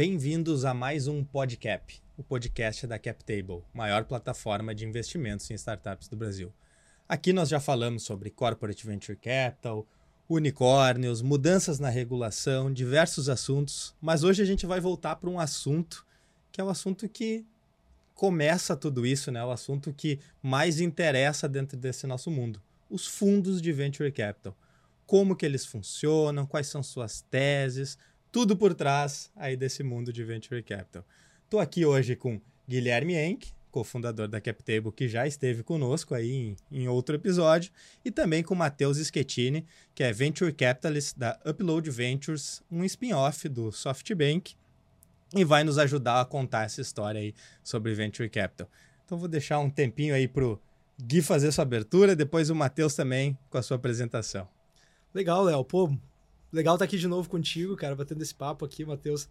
bem-vindos a mais um Podcap, o podcast da CapTable, maior plataforma de investimentos em startups do Brasil. Aqui nós já falamos sobre corporate venture capital, unicórnios, mudanças na regulação, diversos assuntos, mas hoje a gente vai voltar para um assunto que é o assunto que começa tudo isso, né? O assunto que mais interessa dentro desse nosso mundo, os fundos de venture capital. Como que eles funcionam, quais são suas teses, tudo por trás aí desse mundo de venture capital. Estou aqui hoje com Guilherme Enck, cofundador da CapTable, que já esteve conosco aí em, em outro episódio, e também com Matheus Schettini, que é Venture Capitalist da Upload Ventures, um spin-off do SoftBank, e vai nos ajudar a contar essa história aí sobre Venture Capital. Então vou deixar um tempinho aí pro Gui fazer sua abertura, depois o Matheus também com a sua apresentação. Legal, Léo. Pô, legal estar aqui de novo contigo, cara, batendo esse papo aqui, Matheus.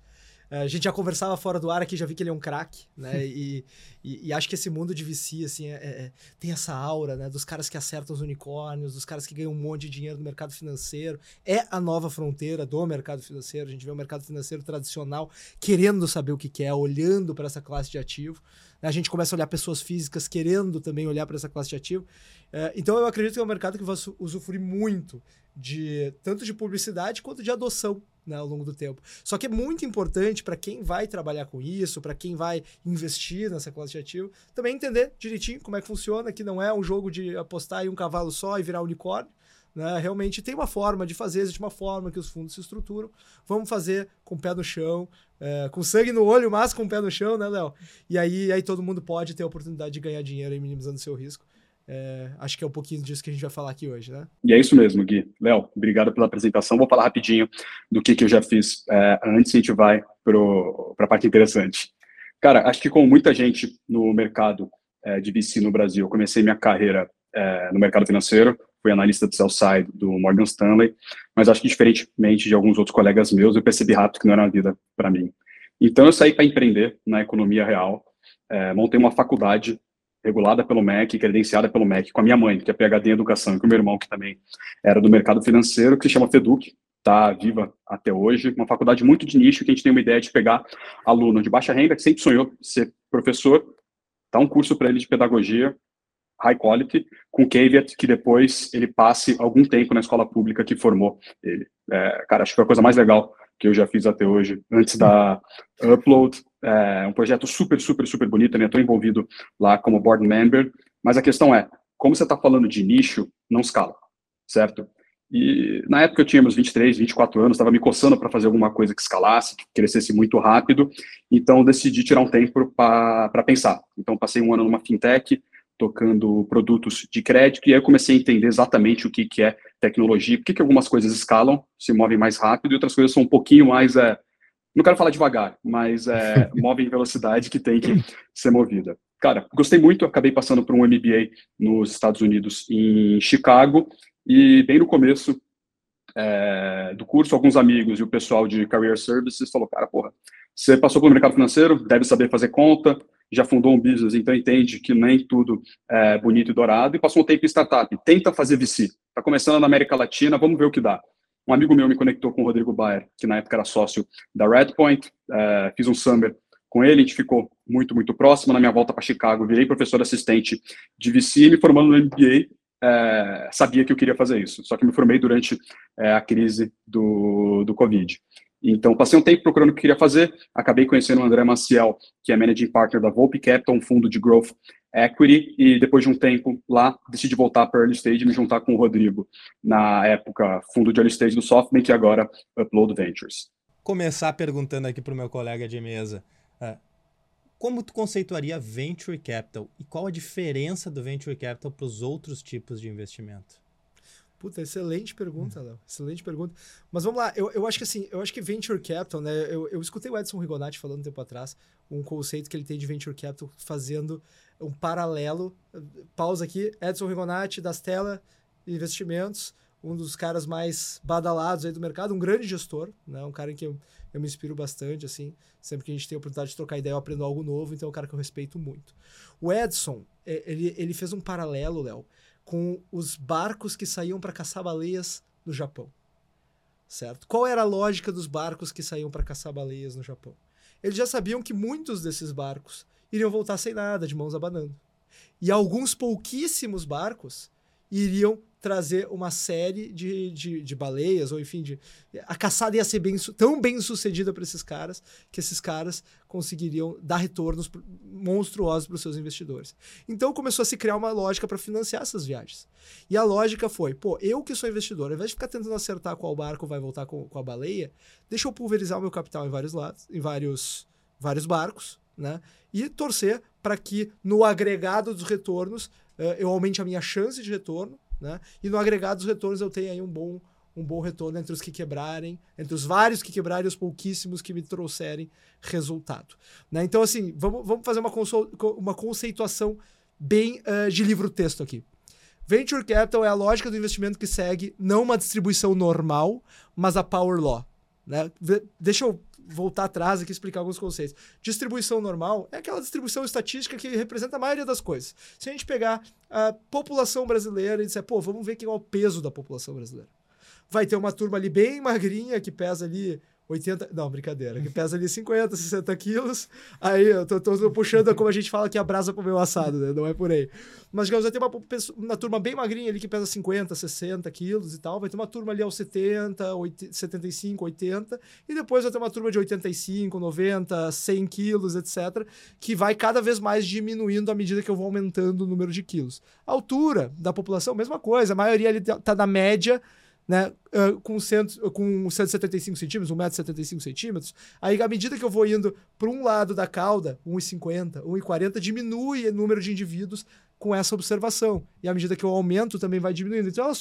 É, a gente já conversava fora do ar aqui, já vi que ele é um craque, né? e, e, e, acho que esse mundo de VC, assim, é, é, tem essa aura, né? Dos caras que acertam os unicórnios, dos caras que ganham um monte de dinheiro no mercado financeiro. É a nova fronteira do mercado financeiro. A gente vê o mercado financeiro tradicional querendo saber o que quer, olhando para essa classe de ativo. A gente começa a olhar pessoas físicas querendo também olhar para essa classe de ativo. É, então eu acredito que é um mercado que vai usufruir muito de tanto de publicidade quanto de adoção né, ao longo do tempo. Só que é muito importante para quem vai trabalhar com isso, para quem vai investir nessa classe de ativo, também entender direitinho como é que funciona, que não é um jogo de apostar em um cavalo só e virar unicórnio. Né? Realmente tem uma forma de fazer, existe uma forma que os fundos se estruturam. Vamos fazer com o pé no chão, é, com sangue no olho, mas com o pé no chão, né, Léo? E aí, aí todo mundo pode ter a oportunidade de ganhar dinheiro aí, minimizando o seu risco. É, acho que é um pouquinho disso que a gente vai falar aqui hoje, né? E é isso mesmo, Gui. Léo, obrigado pela apresentação. Vou falar rapidinho do que, que eu já fiz é, antes a gente vai para a parte interessante. Cara, acho que como muita gente no mercado é, de VC no Brasil, eu comecei minha carreira é, no mercado financeiro, fui analista de sell side do Morgan Stanley, mas acho que diferentemente de alguns outros colegas meus, eu percebi rápido que não era uma vida para mim. Então eu saí para empreender na economia real, é, montei uma faculdade regulada pelo MEC, credenciada pelo MEC, com a minha mãe, que é PhD em educação, e com o meu irmão, que também era do mercado financeiro, que se chama FEDUC, está viva até hoje, uma faculdade muito de nicho, que a gente tem uma ideia de pegar aluno de baixa renda, que sempre sonhou ser professor, dar um curso para ele de pedagogia, high quality, com caveat que depois ele passe algum tempo na escola pública que formou ele. É, cara, acho que foi a coisa mais legal que eu já fiz até hoje, antes da Upload, é um projeto super, super, super bonito, né? Estou envolvido lá como board member, mas a questão é, como você está falando de nicho, não escala, certo? E na época eu tinha meus 23, 24 anos, estava me coçando para fazer alguma coisa que escalasse, que crescesse muito rápido, então decidi tirar um tempo para pensar. Então passei um ano numa fintech, tocando produtos de crédito, e aí eu comecei a entender exatamente o que, que é tecnologia, por que, que algumas coisas escalam, se movem mais rápido, e outras coisas são um pouquinho mais, é, não quero falar devagar, mas é, movem em velocidade que tem que ser movida. Cara, gostei muito, acabei passando por um MBA nos Estados Unidos, em Chicago, e bem no começo é, do curso, alguns amigos e o pessoal de Career Services falou, cara, porra, você passou pelo mercado financeiro, deve saber fazer conta, já fundou um business, então entende que nem tudo é bonito e dourado, e passou um tempo em startup. Tenta fazer VC. Está começando na América Latina, vamos ver o que dá. Um amigo meu me conectou com o Rodrigo Baer, que na época era sócio da Redpoint, é, fiz um summer com ele, a gente ficou muito, muito próximo. Na minha volta para Chicago, virei professor assistente de VC, me formando no MBA, é, sabia que eu queria fazer isso. Só que me formei durante é, a crise do, do Covid. Então, passei um tempo procurando o que queria fazer, acabei conhecendo o André Maciel, que é Managing Partner da Volpe Capital, um fundo de Growth Equity, e depois de um tempo lá, decidi voltar para Early Stage e me juntar com o Rodrigo, na época, fundo de Early Stage do SoftBank e agora Upload Ventures. Começar perguntando aqui para o meu colega de mesa, uh, como tu conceituaria Venture Capital e qual a diferença do Venture Capital para os outros tipos de investimento? Puta, excelente pergunta, hum. Léo. Excelente pergunta. Mas vamos lá, eu, eu acho que assim, eu acho que Venture Capital, né? Eu, eu escutei o Edson Rigonati falando um tempo atrás, um conceito que ele tem de Venture Capital fazendo um paralelo. Pausa aqui, Edson Rigonati, das Tela Investimentos, um dos caras mais badalados aí do mercado, um grande gestor, né? Um cara em que eu, eu me inspiro bastante, assim. Sempre que a gente tem a oportunidade de trocar ideia, eu aprendo algo novo, então é um cara que eu respeito muito. O Edson, é, ele, ele fez um paralelo, Léo, com os barcos que saíam para caçar baleias no Japão. Certo? Qual era a lógica dos barcos que saíam para caçar baleias no Japão? eles já sabiam que muitos desses barcos iriam voltar sem nada, de mãos abanando. E alguns pouquíssimos barcos iriam trazer uma série de, de, de, baleias, ou enfim, de, a caçada ia ser bem, tão bem sucedida para esses caras que esses caras conseguiriam dar retornos monstruosos para os seus investidores. Então começou a se criar uma lógica para financiar essas viagens. E a lógica foi: pô, eu que sou investidor, ao invés de ficar tentando acertar qual barco vai voltar com, com a baleia, deixa eu pulverizar o meu capital em vários lados, em vários, vários barcos, né? E torcer para que no agregado dos retornos uh, eu aumente a minha chance de retorno né? E no agregado dos retornos eu tenho aí um bom, um bom retorno entre os que quebrarem, entre os vários que quebrarem e os pouquíssimos que me trouxerem resultado. Né? Então, assim, vamos, vamos fazer uma, uma conceituação bem uh, de livro-texto aqui. Venture Capital é a lógica do investimento que segue não uma distribuição normal, mas a Power Law. Né? Deixa eu voltar atrás aqui e explicar alguns conceitos. Distribuição normal é aquela distribuição estatística que representa a maioria das coisas. Se a gente pegar a população brasileira e disser, pô, vamos ver quem é o peso da população brasileira. Vai ter uma turma ali bem magrinha, que pesa ali 80. Não, brincadeira. Que pesa ali 50, 60 quilos. Aí eu tô, tô, puxando como a gente fala que a brasa pro meu assado, né? Não é por aí. Mas, digamos, vai ter uma, uma turma bem magrinha ali que pesa 50, 60 quilos e tal. Vai ter uma turma ali aos 70, 80, 75, 80. E depois vai ter uma turma de 85, 90, 100 quilos, etc. Que vai cada vez mais diminuindo à medida que eu vou aumentando o número de quilos. A altura da população, mesma coisa. A maioria ali tá, tá na média né, uh, com, cento, com 175 centímetros, 1,75 centímetros, aí à medida que eu vou indo para um lado da cauda, 1,50, 1,40, diminui o número de indivíduos com essa observação. E à medida que eu aumento, também vai diminuindo. Então,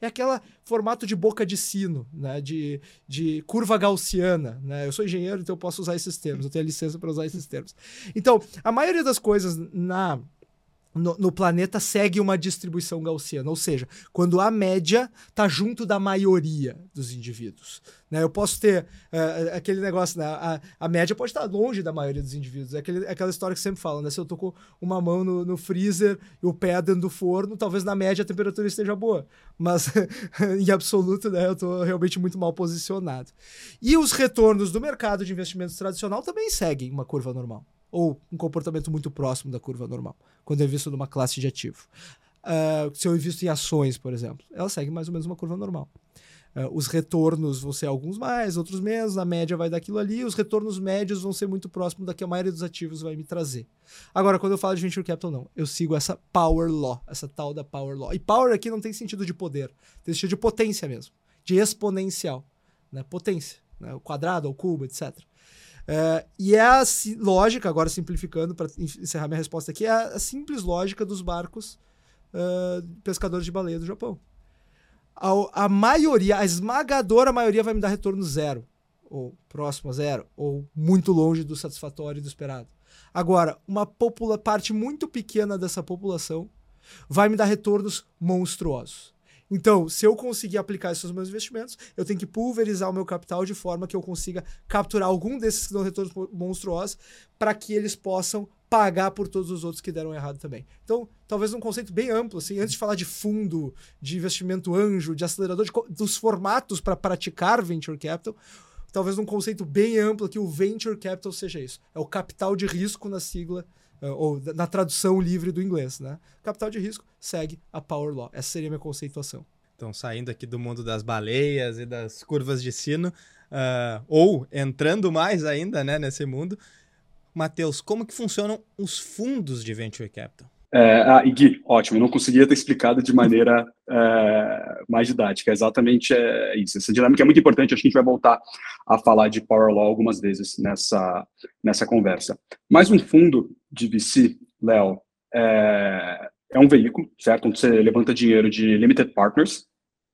é aquele formato de boca de sino, né? de, de curva gaussiana. Né? Eu sou engenheiro, então eu posso usar esses termos, eu tenho licença para usar esses termos. Então, a maioria das coisas na no, no, planeta segue uma distribuição gaussiana, ou seja, quando a média está junto da maioria dos indivíduos. Né? Eu posso ter uh, aquele negócio, né? a, a média pode estar longe da maioria dos indivíduos. É aquele, aquela história que sempre fala, né? Se eu tô com uma mão no, no freezer e o pé dentro do forno, talvez na média a temperatura esteja boa. Mas em absoluto, né, eu estou realmente muito mal posicionado. E os retornos do mercado de investimentos tradicional também seguem uma curva normal ou um comportamento muito próximo da curva normal, quando eu invisto numa classe de ativo. Uh, se eu invisto em ações, por exemplo, ela segue mais ou menos uma curva normal. Uh, os retornos vão ser alguns mais, outros menos, a média vai daquilo ali, os retornos médios vão ser muito próximos da que a maioria dos ativos vai me trazer. Agora, quando eu falo de venture capital, não. Eu sigo essa power law, essa tal da power law. E power aqui não tem sentido de poder, tem sentido de potência mesmo, de exponencial. Né? Potência, né? o quadrado, o cubo, etc. É, e é a lógica, agora simplificando para encerrar minha resposta aqui, é a, simples lógica dos barcos uh, pescadores de baleia do Japão. A, a, maioria, a esmagadora maioria vai me dar retorno zero, ou próximo a zero, ou muito longe do satisfatório e do esperado. Agora, uma parte muito pequena dessa população vai me dar retornos monstruosos. Então, se eu conseguir aplicar esses meus investimentos, eu tenho que pulverizar o meu capital de forma que eu consiga capturar algum desses que dão retornos monstruosos para que eles possam pagar por todos os outros que deram errado também. Então, talvez um conceito bem amplo, assim, antes de falar de fundo, de investimento anjo, de acelerador, de, dos formatos para praticar venture capital, talvez um conceito bem amplo que o venture capital seja isso. É o capital de risco na sigla ou na tradução livre do inglês, né? Capital de risco segue a Power Law. Essa seria a minha conceituação. Então, saindo aqui do mundo das baleias e das curvas de sino, uh, ou entrando mais ainda né, nesse mundo, Matheus, como que funcionam os fundos de Venture Capital? É, ah, e Gui, ótimo, não conseguia ter explicado de maneira é, mais didática, exatamente é isso. Essa dinâmica é muito importante, acho que a gente vai voltar a falar de Power Law algumas vezes nessa, nessa conversa. Mas um fundo de VC, Léo, é, é um veículo, certo? Onde você levanta dinheiro de limited partners,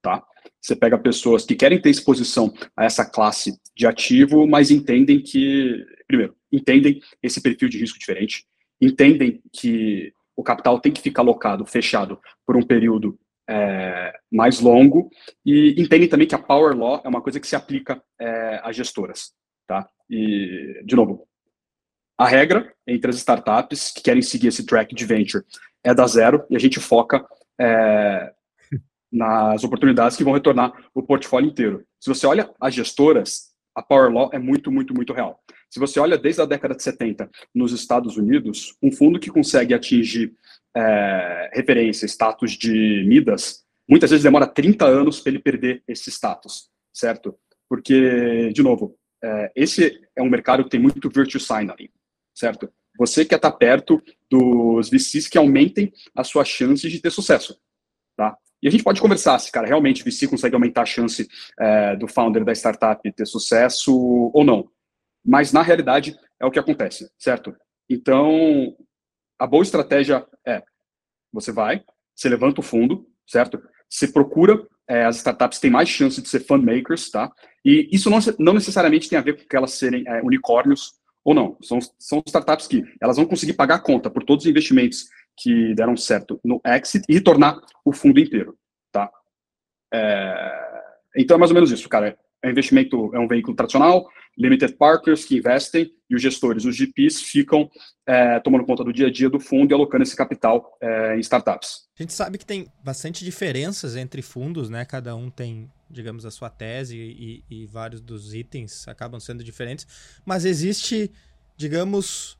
tá? Você pega pessoas que querem ter exposição a essa classe de ativo, mas entendem que, primeiro, entendem esse perfil de risco diferente, entendem que o capital tem que ficar alocado, fechado, por um período é, mais longo, e entendem também que a Power Law é uma coisa que se aplica é, a gestoras. Tá? E, de novo, a regra entre as startups que querem seguir esse track de venture é da zero, e a gente foca é, nas oportunidades que vão retornar o portfólio inteiro. Se você olha as gestoras, a Power Law é muito, muito, muito real. Se você olha desde a década de 70 nos Estados Unidos, um fundo que consegue atingir é, referência, status de Midas, muitas vezes demora 30 anos para ele perder esse status, certo? Porque, de novo, é, esse é um mercado que tem muito virtue signaling, certo? Você quer estar perto dos VCs que aumentem as suas chances de ter sucesso, tá? E a gente pode conversar se, cara, realmente o VC consegue aumentar a chance é, do founder da startup ter sucesso ou não. Mas, na realidade, é o que acontece, certo? Então, a boa estratégia é, você vai, você levanta o fundo, certo? Você procura é, as startups que têm mais chance de ser fund makers, tá? E isso não, não necessariamente tem a ver com elas serem é, unicórnios ou não. São, são startups que elas vão conseguir pagar a conta por todos os investimentos que deram certo no exit e retornar o fundo inteiro, tá? É, então é mais ou menos isso, cara. É investimento, é um veículo tradicional, limited partners que investem e os gestores, os GPs, ficam é, tomando conta do dia a dia do fundo e alocando esse capital é, em startups. A gente sabe que tem bastante diferenças entre fundos, né? Cada um tem, digamos, a sua tese e, e vários dos itens acabam sendo diferentes, mas existe, digamos,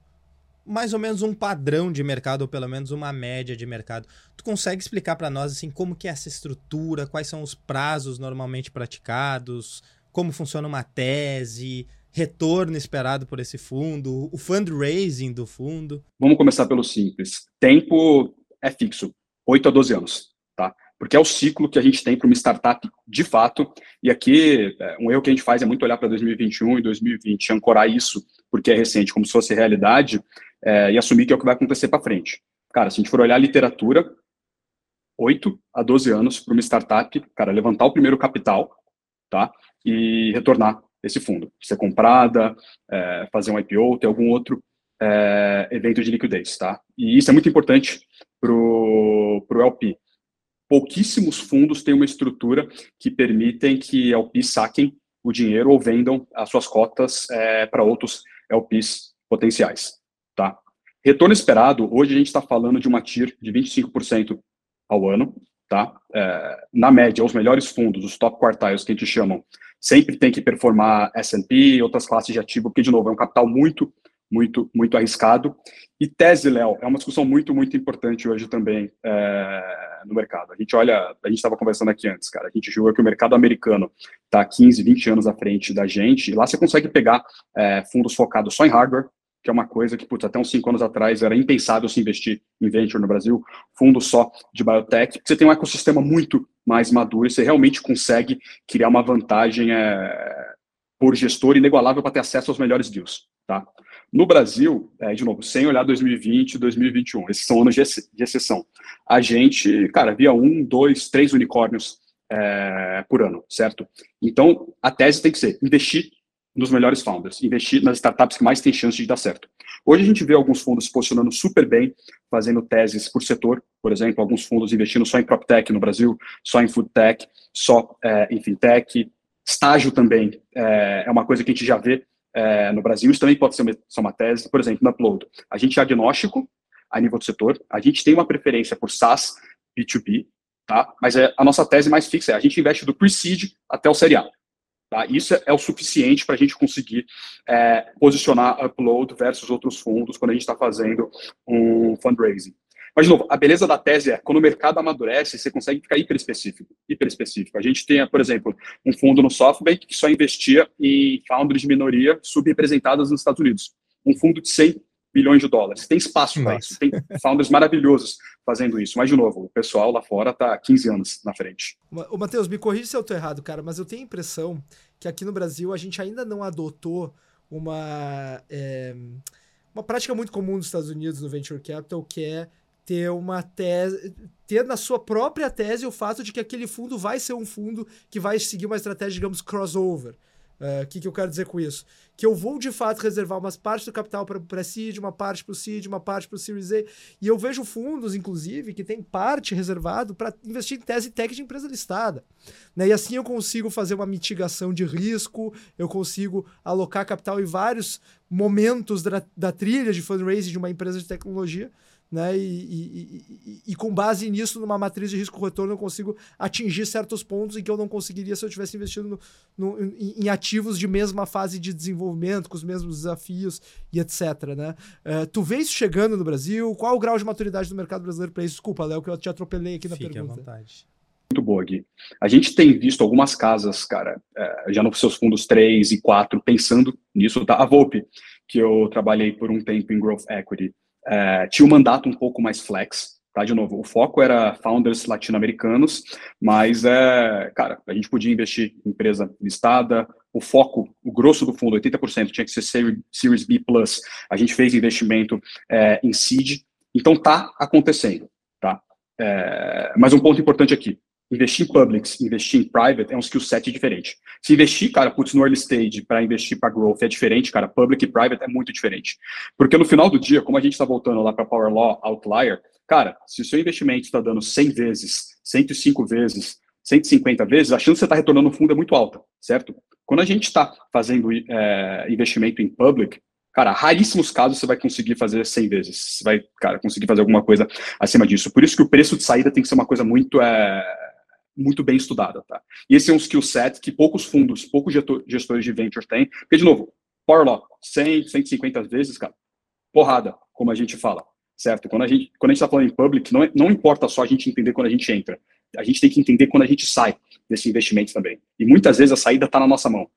mais ou menos um padrão de mercado, ou pelo menos uma média de mercado. Tu consegue explicar para nós assim como que é essa estrutura, quais são os prazos normalmente praticados, como funciona uma tese, retorno esperado por esse fundo, o fundraising do fundo? Vamos começar pelo simples. Tempo é fixo, 8 a 12 anos, tá? Porque é o ciclo que a gente tem para uma startup de fato. E aqui, é, um erro que a gente faz é muito olhar para 2021 e 2020, ancorar isso, porque é recente, como se fosse realidade, é, e assumir que é o que vai acontecer para frente. Cara, se a gente for olhar a literatura, 8 a 12 anos para uma startup, cara, levantar o primeiro capital, tá? e retornar esse fundo, ser comprada, é, fazer um IPO, ter algum outro é, evento de liquidez, tá? E isso é muito importante para o LP. Pouquíssimos fundos têm uma estrutura que permitem que LPs saquem o dinheiro ou vendam as suas cotas é, para outros LPs potenciais, tá? Retorno esperado, hoje a gente está falando de uma TIR de 25% ao ano, tá? É, na média, os melhores fundos, os top quartiles que a gente chamam, sempre tem que performar S&P outras classes de ativo, porque, de novo, é um capital muito, muito, muito arriscado. E tese, Léo, é uma discussão muito, muito importante hoje também é, no mercado. A gente olha, a gente estava conversando aqui antes, cara, a gente julga que o mercado americano está 15, 20 anos à frente da gente, e lá você consegue pegar é, fundos focados só em hardware, que é uma coisa que, putz, até uns cinco anos atrás era impensável se investir em venture no Brasil, fundo só de biotech, você tem um ecossistema muito mais maduro e você realmente consegue criar uma vantagem é, por gestor inigualável para ter acesso aos melhores deals, tá? No Brasil, é, de novo, sem olhar 2020 e 2021, esses são anos de, exceção, a gente, cara, via um, dois, três unicórnios é, por ano, certo? Então, a tese tem que ser investir nos melhores founders, investir nas startups que mais têm chance de dar certo. Hoje a gente vê alguns fundos se posicionando super bem, fazendo teses por setor, por exemplo, alguns fundos investindo só em PropTech no Brasil, só em FoodTech, só é, em FinTech, estágio também é, é, uma coisa que a gente já vê é, no Brasil, isso também pode ser uma, uma tese, por exemplo, no Upload. A gente é agnóstico a nível do setor, a gente tem uma preferência por SaaS, B2B, tá? mas é, a nossa tese mais fixa é a gente investe do pre-seed até o Série A. Tá? Isso é o suficiente para a gente conseguir é, posicionar upload versus outros fundos quando a gente está fazendo um fundraising. Mas, de novo, a beleza da tese é, quando o mercado amadurece, você consegue ficar hiper específico. Hiper específico. A gente tem, por exemplo, um fundo no SoftBank que só investia em founders de minoria subrepresentadas nos Estados Unidos. Um fundo de 100 bilhões de dólares. Tem espaço para isso. Tem founders maravilhosos fazendo isso. Mas, de novo, o pessoal lá fora está 15 anos na frente. O Matheus, me corrija se eu estou errado, cara, mas eu tenho a impressão que aqui no Brasil a gente ainda não adotou uma, é, uma prática muito comum nos Estados Unidos no Venture Capital, que é ter uma tese, ter na sua própria tese o fato de que aquele fundo vai ser um fundo que vai seguir uma estratégia, digamos, crossover. O uh, é, que, que eu quero dizer com isso? Que eu vou de fato reservar umas partes do capital para seed uma parte para o seed, uma parte para o Series A. E eu vejo fundos, inclusive, que tem parte reservado para investir em tese tech de empresa listada. Né? E assim eu consigo fazer uma mitigação de risco, eu consigo alocar capital em vários momentos da, da trilha de fundraising de uma empresa de tecnologia né? E, e, e, e, com base nisso, numa matriz de risco-retorno, eu consigo atingir certos pontos em que eu não conseguiria se eu tivesse investido no, no, em, em, ativos de mesma fase de desenvolvimento, com os mesmos desafios e etc. Né? Uh, tu vê isso chegando no Brasil? Qual o grau de maturidade do mercado brasileiro para isso? Desculpa, Léo, que eu te atropelei aqui na Fique pergunta. À vontade. Muito boa, Gui. A gente tem visto algumas casas, cara, é, já nos seus fundos 3 e 4, pensando nisso, tá? A Volpe, que eu trabalhei por um tempo em Growth Equity, é, tinha um mandato um pouco mais flex, tá? De novo, o foco era founders latino-americanos, mas, é, cara, a gente podia investir em empresa listada, o foco, o grosso do fundo, 80%, tinha que ser Series B+, a gente fez investimento é, em seed, então tá acontecendo, tá? É, mas um ponto importante aqui, investir em publics, investir em private é um skill set diferente. Se investir, cara, putz, no early stage para investir para growth é diferente, cara, public e private é muito diferente. Porque no final do dia, como a gente está voltando lá para Power Law Outlier, cara, se o seu investimento está dando 100 vezes, 105 vezes, 150 vezes, a chance de você estar tá retornando no fundo é muito alta, certo? Quando a gente está fazendo é, investimento em public, cara, raríssimos casos você vai conseguir fazer 100 vezes. Você vai, cara, conseguir fazer alguma coisa acima disso. Por isso que o preço de saída tem que ser uma coisa muito é, muito bem estudada, tá? E esse é um skill set que poucos fundos, poucos gestores de venture têm, porque, de novo, Power Law, 100, 150 vezes, cara, porrada, como a gente fala, certo? Quando a gente quando a gente está falando em public, não, não importa só a gente entender quando a gente entra, a gente tem que entender quando a gente sai desse investimento também. E muitas vezes a saída está na nossa mão.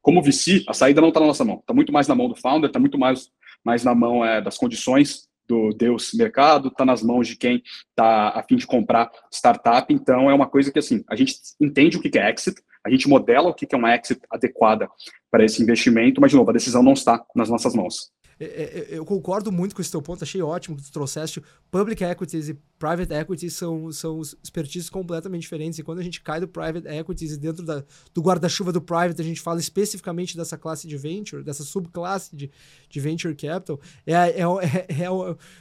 Como VC, a saída não está na nossa mão, está muito mais na mão do founder, está muito mais, mais na mão é, das condições do Deus mercado, está nas mãos de quem está a fim de comprar startup. Então, é uma coisa que, assim, a gente entende o que é exit, a gente modela o que é uma exit adequada para esse investimento, mas, de novo, a decisão não está nas nossas mãos. É, é, eu concordo muito com esse teu ponto, achei ótimo que tu trouxeste public equities e private equities são, são expertises completamente diferentes. E quando a gente cai do private equities e dentro da, do guarda-chuva do private, a gente fala especificamente dessa classe de venture, dessa subclasse de, de venture capital, é, é, é,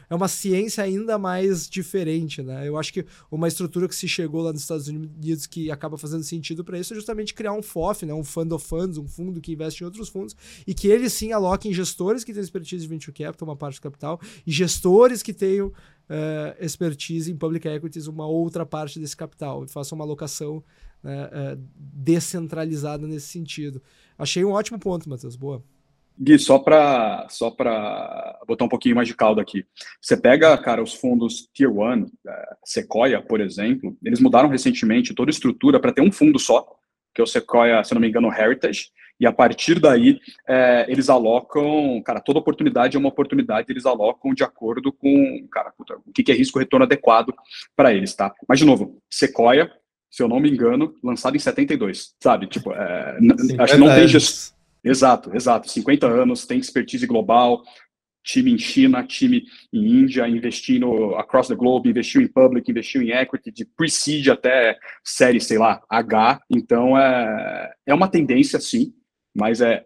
é, uma ciência ainda mais diferente. Né? Eu acho que uma estrutura que se chegou lá nos Estados Unidos que acaba fazendo sentido para isso é justamente criar um FOF, né? um fund of funds, um fundo que investe em outros fundos, e que ele sim aloque em gestores que têm expertise de venture capital, uma parte do capital, e gestores que tenham uh, expertise em public equities uma outra parte desse capital e faça uma alocação né, uh, descentralizada nesse sentido. Achei um ótimo ponto, Matheus. Boa. Gui, só para só botar um pouquinho mais de caldo aqui. Você pega, cara, os fundos Tier 1, é, Sequoia, por exemplo, eles mudaram recentemente toda a estrutura para ter um fundo só, que é o Sequoia, se não me engano, Heritage, e a partir daí é, eles alocam, cara, toda oportunidade é uma oportunidade, eles alocam de acordo com, cara, puta, o que, é risco-retorno adequado para eles, tá? Mas, de novo, Sequoia, se eu não me engano, lançado em 72, sabe? Tipo, é, acho que não tem gestão. Exato, exato. 50 anos, tem expertise global, time em China, time em Índia, investindo across the globe, investiu em public, investiu em equity, de pre-seed até série, sei lá, H. Então, é, é uma tendência, sim, mas é,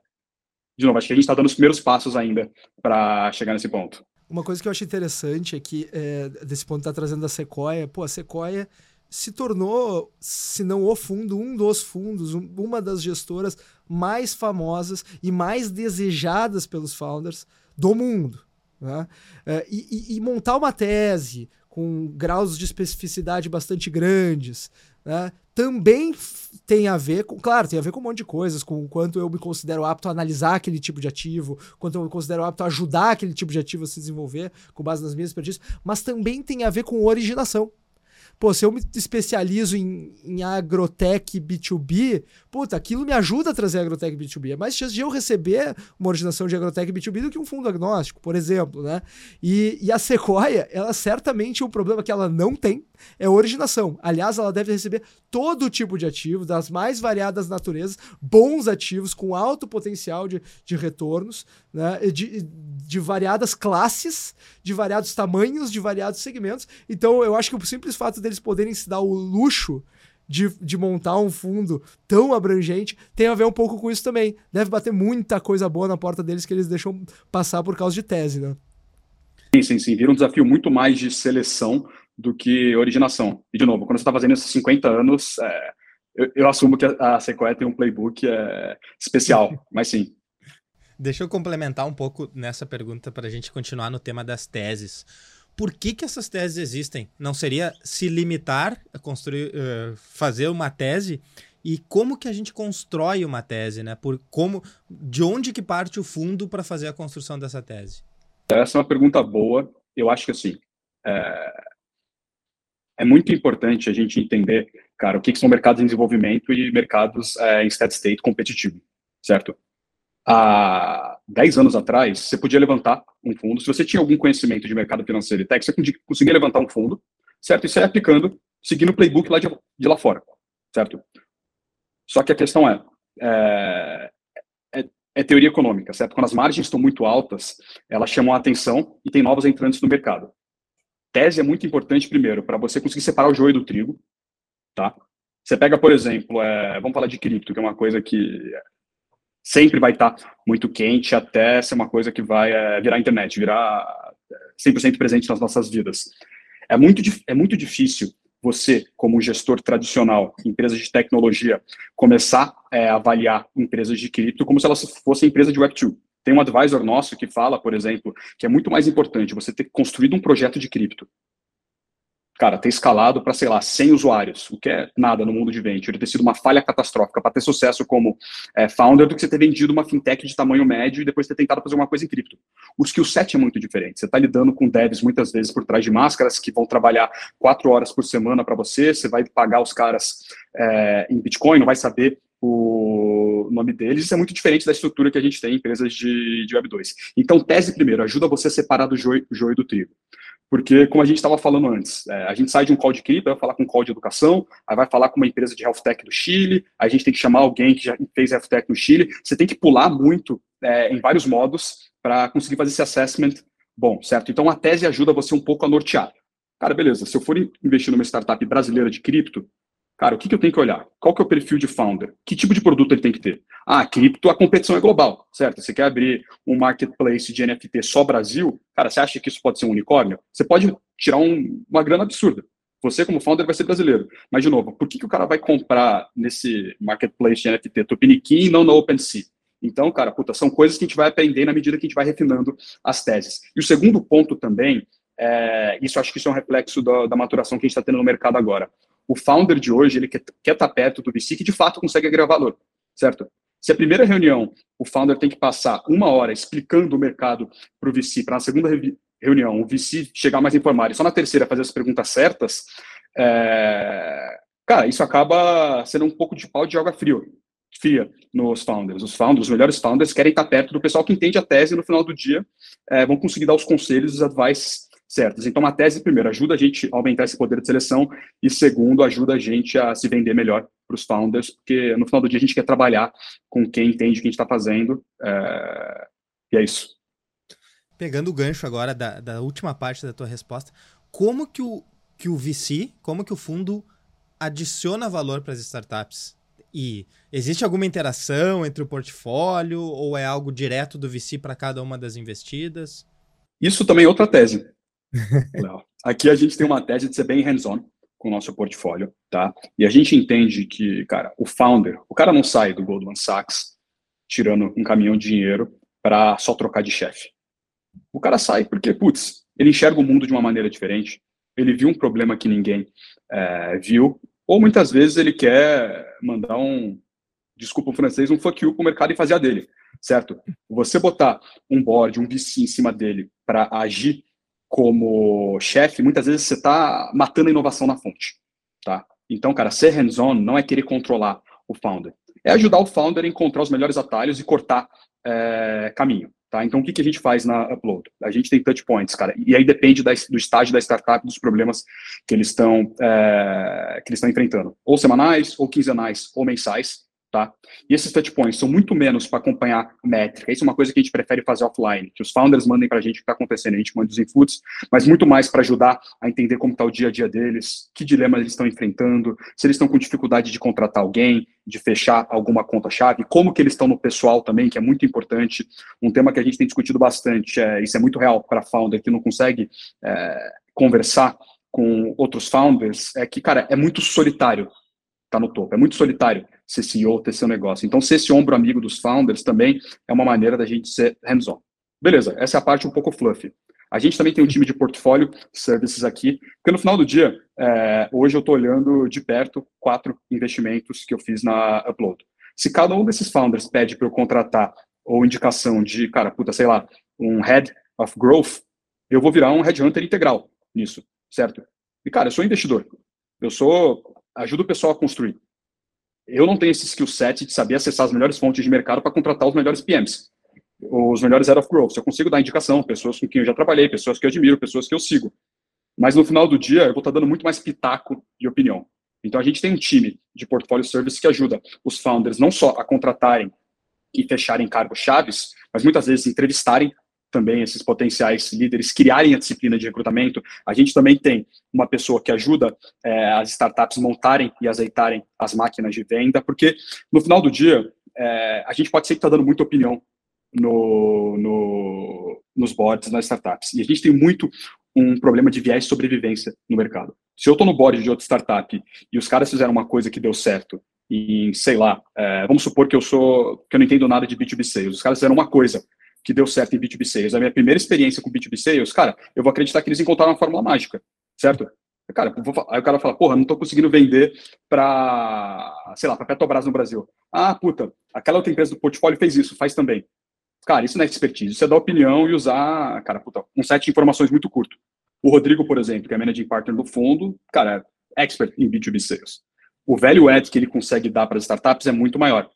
de novo, acho que a gente está dando os primeiros passos ainda para chegar nesse ponto. Uma coisa que eu acho interessante é que, é, desse ponto está trazendo a Sequoia, pô, a Sequoia se tornou, se não o fundo, um dos fundos, um, uma das gestoras mais famosas e mais desejadas pelos founders do mundo. Né? É, e, e, montar uma tese com graus de especificidade bastante grandes, né? Também tem a ver com, claro, tem a ver com um monte de coisas, com o quanto eu me considero apto a analisar aquele tipo de ativo, quanto eu me considero apto a ajudar aquele tipo de ativo a se desenvolver, com base nas minhas expertises, mas também tem a ver com originação. Pô, se eu me especializo em, em agrotech B2B, puta, aquilo me ajuda a trazer agrotech B2B. É mais chance de eu receber uma originação de agrotech B2B do que um fundo agnóstico, por exemplo, né? E, e a Sequoia, ela certamente é um problema que ela não tem, é originação. Aliás, ela deve receber todo tipo de ativo, das mais variadas naturezas, bons ativos com alto potencial de, de retornos, né? de, de variadas classes, de variados tamanhos, de variados segmentos. Então, eu acho que o simples fato deles poderem se dar o luxo de, de, montar um fundo tão abrangente tem a ver um pouco com isso também. Deve bater muita coisa boa na porta deles que eles deixam passar por causa de tese, né? Sim, sim, sim. Vira um desafio muito mais de seleção do que originação. E, de novo, quando você está fazendo esses 50 anos, é, eu, eu, assumo que a, a Sequoia tem um playbook é, especial, mas sim. Deixa eu complementar um pouco nessa pergunta para a gente continuar no tema das teses. Por que, que essas teses existem? Não seria se limitar a construir, uh, fazer uma tese e como que a gente constrói uma tese, né? Por como, de onde que parte o fundo para fazer a construção dessa tese? Essa é uma pergunta boa. Eu acho que assim é, é muito importante a gente entender, cara, o que, que são mercados em desenvolvimento e mercados é, em steady state competitivo, certo? Há 10 anos atrás, você podia levantar um fundo, se você tinha algum conhecimento de mercado financeiro e tech, você conseguia levantar um fundo, certo? E sair aplicando, seguindo o playbook lá de, de, lá fora, certo? Só que a questão é, é, é, é, teoria econômica, certo? Quando as margens estão muito altas, elas chamam a atenção e tem novos entrantes no mercado. Tese é muito importante, primeiro, para você conseguir separar o joio do trigo, tá? Você pega, por exemplo, é, vamos falar de cripto, que é uma coisa que sempre vai estar tá muito quente até ser uma coisa que vai é, virar internet, virar 100% presente nas nossas vidas. É muito, é muito difícil você, como gestor tradicional, empresa de tecnologia, começar é, a avaliar empresas de cripto como se elas fossem empresa de Web2. Tem um advisor nosso que fala, por exemplo, que é muito mais importante você ter construído um projeto de cripto cara, ter escalado para, sei lá, 100 usuários, o que é nada no mundo de venture, ter sido uma falha catastrófica para ter sucesso como é, founder do que você ter vendido uma fintech de tamanho médio e depois ter tentado fazer uma coisa em cripto. O skill set é muito diferente. Você está lidando com devs muitas vezes por trás de máscaras que vão trabalhar quatro horas por semana para você, você vai pagar os caras é, em Bitcoin, não vai saber o nome deles, isso é muito diferente da estrutura que a gente tem em empresas de, de Web 2. Então, tese primeiro, ajuda você a separar do joio, joio do trigo. Porque, como a gente estava falando antes, é, a gente sai de um call de cripto, vai falar com um call de educação, aí vai falar com uma empresa de health tech do Chile, a gente tem que chamar alguém que já fez health tech no Chile. Você tem que pular muito é, em vários modos para conseguir fazer esse assessment bom, certo? Então, a tese ajuda você um pouco a nortear. Cara, beleza, se eu for investir numa startup brasileira de cripto, Cara, o que, que eu tenho que olhar? Qual que é o perfil de founder? Que tipo de produto ele tem que ter? Ah, cripto, a competição é global, certo? Você quer abrir um marketplace de NFT só Brasil? Cara, você acha que isso pode ser um unicórnio? Você pode tirar um, uma grana absurda. Você, como founder, vai ser brasileiro. Mas, de novo, por que, que o cara vai comprar nesse marketplace de NFT Tupiniquim e não no OpenSea? Então, cara, puta, são coisas que a gente vai aprender na medida que a gente vai refinando as teses. E o segundo ponto também, é, isso acho que isso é um reflexo da, da maturação que a gente está tendo no mercado agora o founder de hoje, ele quer, estar tá perto do VC que de fato consegue agregar valor, certo? Se a primeira reunião o founder tem que passar uma hora explicando o mercado para o VC, para na segunda reunião o VC chegar mais informado e só na terceira fazer as perguntas certas, é... cara, isso acaba sendo um pouco de pau de água frio, fria nos founders. Os founders, os melhores founders, querem estar perto do pessoal que entende a tese e no final do dia é, vão conseguir dar os conselhos, os advice certas. Então, a tese, primeiro, ajuda a gente a aumentar esse poder de seleção e, segundo, ajuda a gente a se vender melhor para os founders, porque no final do dia a gente quer trabalhar com quem entende o que a gente está fazendo. É... E é isso. Pegando o gancho agora da, da última parte da tua resposta, como que o, que o VC, como que o fundo adiciona valor para as startups? E existe alguma interação entre o portfólio ou é algo direto do VC para cada uma das investidas? Isso também é outra tese. Aqui a gente tem uma tese de ser bem hands-on com o nosso portfólio, tá? E a gente entende que, cara, o founder, o cara não sai do Goldman Sachs tirando um caminhão de dinheiro para só trocar de chefe. O cara sai porque, putz, ele enxerga o mundo de uma maneira diferente, ele viu um problema que ninguém é, viu, ou muitas vezes ele quer mandar um, desculpa o francês, um fuck you pro mercado e fazer a dele, certo? Você botar um board, um VC em cima dele para agir como chefe, muitas vezes você está matando a inovação na fonte, tá? Então, cara, ser hands-on não é querer controlar o founder, é ajudar o founder a encontrar os melhores atalhos e cortar é, caminho, tá? Então, o que, que a gente faz na Upload? A gente tem touch points, cara, e aí depende da, do estágio da startup, dos problemas que eles estão é, que eles estão enfrentando, ou semanais, ou quinzenais, ou mensais, Tá? E esses touchpoints são muito menos para acompanhar métrica. Isso é uma coisa que a gente prefere fazer offline, que os founders mandem para a gente o que está acontecendo, a gente manda os inputs, mas muito mais para ajudar a entender como está o dia a dia deles, que dilemas eles estão enfrentando, se eles estão com dificuldade de contratar alguém, de fechar alguma conta-chave, como que eles estão no pessoal também, que é muito importante. Um tema que a gente tem discutido bastante, é, isso é muito real para founder que não consegue é, conversar com outros founders, é que, cara, é muito solitário tá no topo. É muito solitário ser CEO, ter seu negócio. Então, ser esse ombro amigo dos founders também é uma maneira da gente ser hands-on. Beleza, essa é a parte um pouco fluffy. A gente também tem um time de portfólio services aqui, porque no final do dia, é, hoje eu estou olhando de perto quatro investimentos que eu fiz na Upload. Se cada um desses founders pede para eu contratar ou indicação de, cara, puta, sei lá, um head of growth, eu vou virar um headhunter integral nisso, certo? E, cara, eu sou investidor. Eu sou. Ajudo o pessoal a construir. Eu não tenho esse skill set de saber acessar as melhores fontes de mercado para contratar os melhores PMs, os melhores head of growth. Eu consigo dar indicação, pessoas com quem eu já trabalhei, pessoas que eu admiro, pessoas que eu sigo. Mas no final do dia, eu vou estar dando muito mais pitaco de opinião. Então, a gente tem um time de portfólio service que ajuda os founders não só a contratarem e fecharem cargos chaves, mas muitas vezes entrevistarem também esses potenciais líderes criarem a disciplina de recrutamento. A gente também tem uma pessoa que ajuda é, as startups montarem e azeitarem as máquinas de venda, porque no final do dia é, a gente pode ser que está dando muita opinião no, no, nos boards nas startups. E a gente tem muito um problema de viés sobrevivência no mercado. Se eu estou no board de outra startup e os caras fizeram uma coisa que deu certo em, sei lá, é, vamos supor que eu sou, que eu não entendo nada de B2B sales, os caras fizeram uma coisa que deu certo em B2B Sales, a minha primeira experiência com B2B Sales, cara, eu vou acreditar que eles encontraram uma fórmula mágica, certo? Cara, vou, aí o cara fala, porra, não tô conseguindo vender para, sei lá, para Petrobras no Brasil. Ah, puta, aquela outra empresa do portfólio fez isso, faz também. Cara, isso não é expertise, isso é dar opinião e usar, cara, puta, um set de informações muito curto. O Rodrigo, por exemplo, que é managing partner do fundo, cara, é expert em B2B Sales. O value add que ele consegue dar para as startups é muito maior.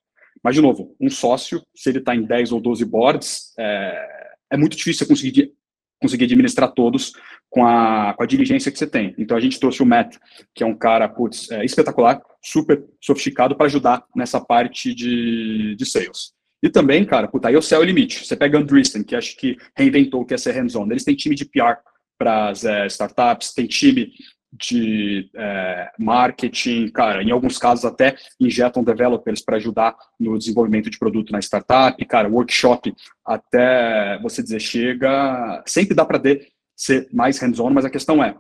Mas, de novo, um sócio, se ele está em 10 ou 12 boards, é, é muito difícil você conseguir, conseguir administrar todos com a, com a diligência que você tem. Então, a gente trouxe o Matt, que é um cara putz, é, espetacular, super sofisticado para ajudar nessa parte de, de sales. E também, cara, puta, aí é o céu é o limite. Você pega Andreessen, que acho que reinventou o que é ser hands-on. Eles têm time de PR para as é, startups, tem time de é, marketing, cara, em alguns casos até injetam developers para ajudar no desenvolvimento de produto na startup, cara, workshop até você dizer chega, sempre dá para ser mais hands-on, mas a questão é,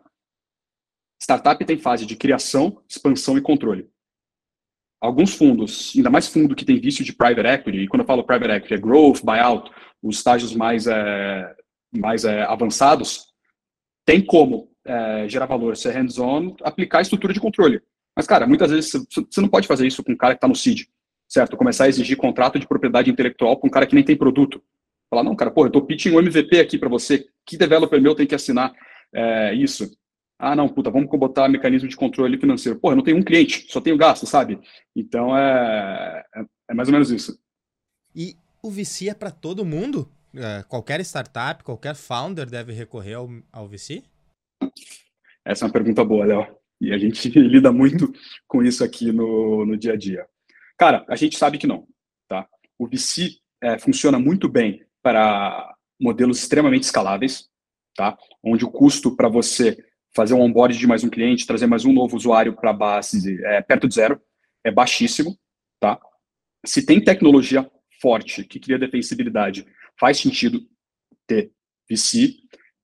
startup tem fase de criação, expansão e controle. Alguns fundos, ainda mais fundo que tem vício de private equity, e quando eu falo private equity é growth, buyout, os estágios mais, é, mais é, avançados, tem como é, gerar valor, ser hands-on, aplicar a estrutura de controle. Mas, cara, muitas vezes você não pode fazer isso com um cara que está no seed, certo? Começar a exigir contrato de propriedade intelectual para um cara que nem tem produto. Falar, não, cara, pô, eu estou pitching um MVP aqui para você, que developer meu tem que assinar é, isso? Ah, não, puta, vamos botar mecanismo de controle financeiro. Pô, eu não tenho um cliente, só tenho gasto, sabe? Então, é, é, é mais ou menos isso. E o VC é para todo mundo? É, qualquer startup, qualquer founder deve recorrer ao, ao VC? Essa é uma pergunta boa, Léo. E a gente lida muito com isso aqui no, no dia a dia. Cara, a gente sabe que não. Tá? O VC é, funciona muito bem para modelos extremamente escaláveis, tá? onde o custo para você fazer um onboard de mais um cliente, trazer mais um novo usuário para a base é perto de zero, é baixíssimo. Tá? Se tem tecnologia forte que cria defensibilidade, faz sentido ter VC.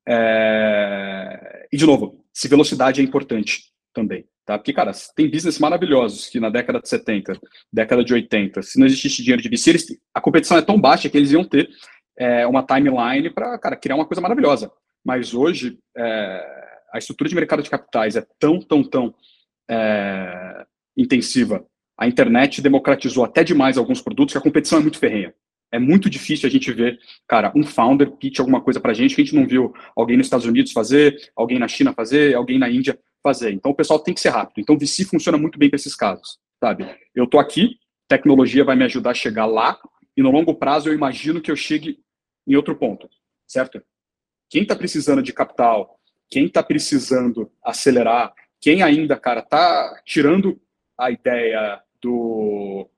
É... E, de novo, se velocidade é importante também, tá? Porque, cara, tem business maravilhosos que na década de 70, década de 80, se não existisse dinheiro de VC, eles, a competição é tão baixa que eles iam ter é, uma timeline para, cara, criar uma coisa maravilhosa. Mas hoje, é, a estrutura de mercado de capitais é tão, tão, tão é, intensiva. A internet democratizou até demais alguns produtos que a competição é muito ferrenha é muito difícil a gente ver, cara, um founder pitch alguma coisa para a gente que a gente não viu alguém nos Estados Unidos fazer, alguém na China fazer, alguém na Índia fazer. Então o pessoal tem que ser rápido. Então o VC funciona muito bem para esses casos, sabe? Eu tô aqui, tecnologia vai me ajudar a chegar lá e no longo prazo eu imagino que eu chegue em outro ponto, certo? Quem está precisando de capital, quem está precisando acelerar, quem ainda, cara, tá tirando a ideia do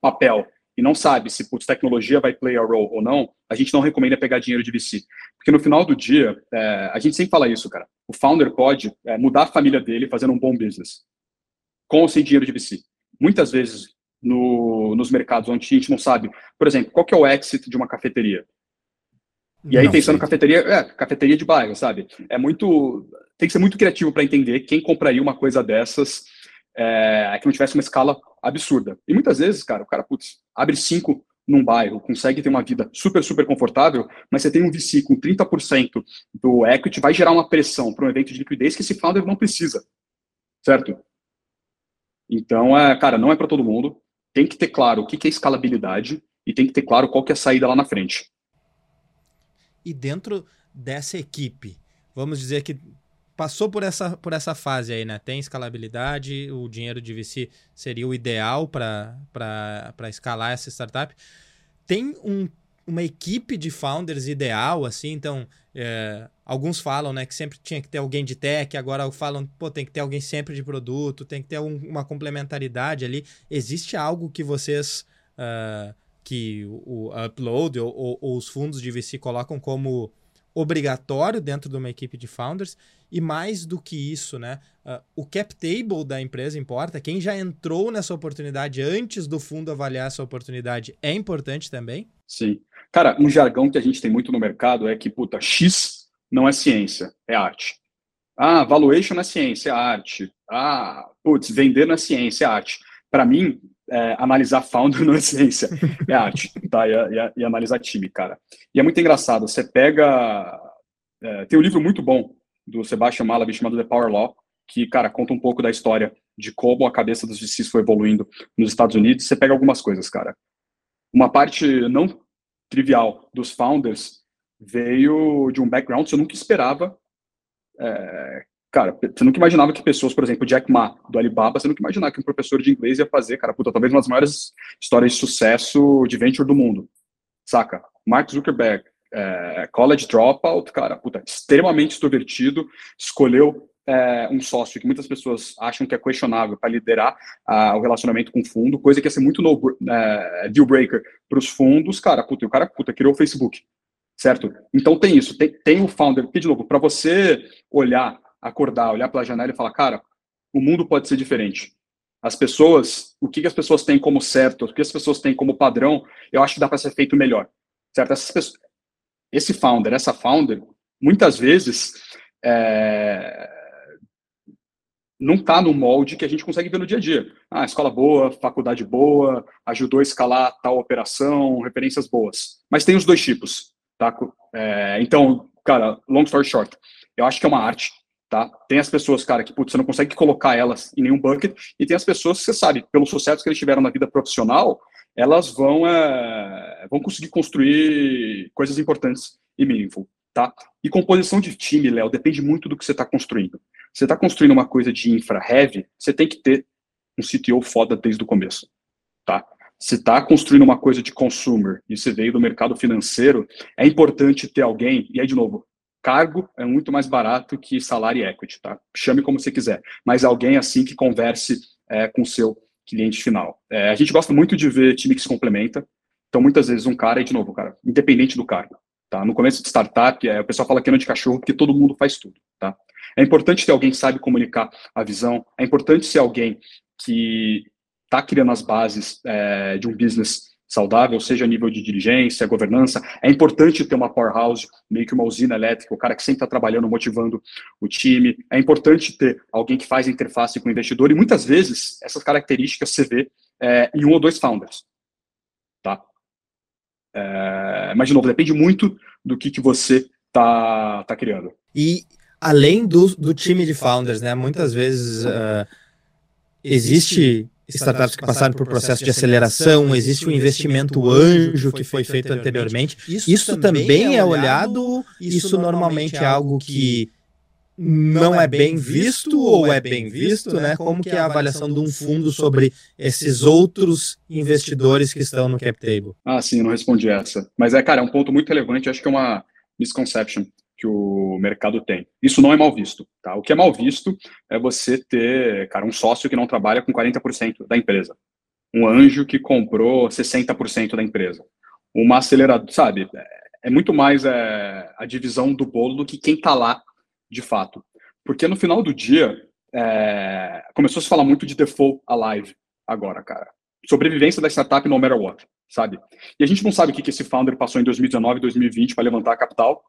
papel e não sabe se putz, tecnologia vai play a role ou não, a gente não recomenda pegar dinheiro de VC. Porque no final do dia, é, a gente sempre fala isso, cara. O founder pode é, mudar a família dele fazendo um bom business, com ou sem dinheiro de VC. Muitas vezes, no, nos mercados onde a gente não sabe, por exemplo, qual que é o exit de uma cafeteria? E aí, não pensando sei. cafeteria, é, cafeteria de bairro, sabe? É muito. Tem que ser muito criativo para entender quem compraria uma coisa dessas é, que não tivesse uma escala absurda. E muitas vezes, cara, o cara, putz, abre cinco num bairro, consegue ter uma vida super, super confortável, mas você tem um VC com 30% do equity, vai gerar uma pressão para um evento de liquidez que esse founder não precisa, certo? Então, é, cara, não é para todo mundo. Tem que ter claro o que é escalabilidade e tem que ter claro qual que é a saída lá na frente. E dentro dessa equipe, vamos dizer que passou por essa, por essa fase aí, né? Tem escalabilidade, o dinheiro de VC seria o ideal para escalar essa startup. Tem um, uma equipe de founders ideal, assim, então. É, alguns falam né, que sempre tinha que ter alguém de tech, agora falam, pô, tem que ter alguém sempre de produto, tem que ter um, uma complementaridade ali. Existe algo que vocês. Uh, que o, o upload ou, ou, ou, os fundos de VC colocam como obrigatório dentro de uma equipe de founders e mais do que isso, né? Uh, o cap table da empresa importa. Quem já entrou nessa oportunidade antes do fundo avaliar essa oportunidade é importante também? Sim. Cara, um jargão que a gente tem muito no mercado é que, puta, X não é ciência, é arte. Ah, valuation é ciência, é arte. Ah, putz, vender não é ciência, é arte. Para mim, é, analisar founder não é ciência, é arte, tá? E, e, e, analisar time, cara. E é muito engraçado, você pega... É, tem um livro muito bom do Sebastian Malaby chamado The Power Law, que, cara, conta um pouco da história de como a cabeça dos VCs foi evoluindo nos Estados Unidos. Você pega algumas coisas, cara. Uma parte não trivial dos founders veio de um background que eu nunca esperava. É, cara, você nunca imaginava que pessoas, por exemplo, Jack Ma, do Alibaba, você nunca imaginava que um professor de inglês ia fazer, cara, puta, talvez uma das maiores histórias de sucesso de venture do mundo. Saca? Mark Zuckerberg, é, college dropout, cara, puta, extremamente extrovertido, escolheu é, um sócio que muitas pessoas acham que é questionável para liderar o relacionamento com o fundo, coisa que ia ser muito no, é, deal breaker para os fundos, cara, puta, e o cara, puta, criou o Facebook, certo? Então tem isso, tem, tem o founder, que de novo, para você olhar, acordar, olhar pela janela e falar, cara, o mundo pode ser diferente. As pessoas, o que, que as pessoas têm como certo, o que as pessoas têm como padrão, eu acho que dá para ser feito melhor, certo? Essas pessoas, esse founder, essa founder, muitas vezes é, não está no molde que a gente consegue ver no dia a dia. Ah, escola boa, faculdade boa, ajudou a escalar tal operação, referências boas. Mas tem os dois tipos, tá? É, então, cara, long story short, eu acho que é uma arte, tá? Tem as pessoas, cara, que putz, você não consegue colocar elas em nenhum bucket, e tem as pessoas que você sabe, pelo sucesso que eles tiveram na vida profissional, elas vão, é, vão conseguir construir coisas importantes e meaningful, tá? E composição de time, Léo, depende muito do que você está construindo. Você está construindo uma coisa de infra heavy, você tem que ter um CTO foda desde o começo, tá? Se está construindo uma coisa de consumer e você veio do mercado financeiro, é importante ter alguém, e aí de novo, cargo é muito mais barato que salário e equity, tá? Chame como você quiser, mas alguém assim que converse é, com o seu cliente final. É, a gente gosta muito de ver time que se complementa. Então, muitas vezes, um cara, e de novo, cara, independente do cargo. Tá? No começo de startup, é, o pessoal fala que é de cachorro porque todo mundo faz tudo. Tá? É importante ter alguém que sabe comunicar a visão. É importante ser alguém que está criando as bases é, de um business saudável, seja a nível de diligência, governança. É importante ter uma powerhouse, meio que uma usina elétrica, o cara que sempre está trabalhando, motivando o time. É importante ter alguém que faz interface com o investidor. E muitas vezes essas características você vê é, em um ou dois founders. Tá? É, mas, de novo, depende muito do que, que você está tá criando. E além do, do time de founders, né? Muitas vezes uh, existe startups que passaram por processo de aceleração, existe o um investimento anjo que foi feito anteriormente. Isso, também é, é olhado, isso normalmente é algo que não é bem visto ou é bem visto, né? Como que é a avaliação de um fundo sobre esses outros investidores que estão no cap table? Ah, sim, não respondi essa. Mas é, cara, é um ponto muito relevante, acho que é uma misconception que o mercado tem. Isso não é mal visto, tá? O que é mal visto é você ter, cara, um sócio que não trabalha com 40% da empresa. Um anjo que comprou 60% da empresa. Uma aceleradora, sabe? É muito mais é, a divisão do bolo do que quem tá lá de fato. Porque no final do dia, é, começou a se falar muito de default alive agora, cara. Sobrevivência da startup no matter what, sabe? E a gente não sabe o que, que esse founder passou em 2019, 2020 para levantar capital,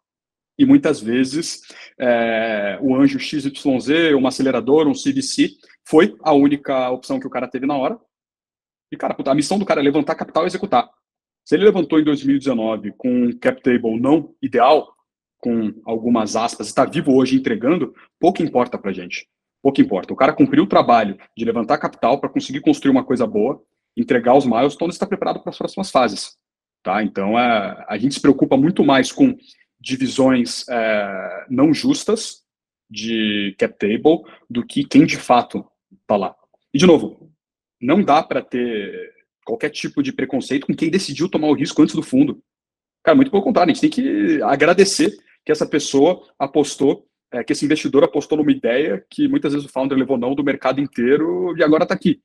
e muitas vezes é, o anjo XYZ, uma aceleradora, um CVC, foi a única opção que o cara teve na hora. E, cara, a missão do cara é levantar capital e executar. Se ele levantou em 2019 com um cap table não ideal, com algumas aspas, está vivo hoje entregando, pouco importa para gente. Pouco importa. O cara cumpriu o trabalho de levantar capital para conseguir construir uma coisa boa, entregar os milestones, está preparado para as próximas fases. Tá? Então, é, a gente se preocupa muito mais com divisões é, não justas de cap table do que quem de fato está lá. E, de novo, não dá para ter qualquer tipo de preconceito com quem decidiu tomar o risco antes do fundo. Cara, muito pelo contrário, a gente tem que agradecer que essa pessoa apostou, é, que esse investidor apostou numa ideia que muitas vezes o founder levou não do mercado inteiro e agora está aqui.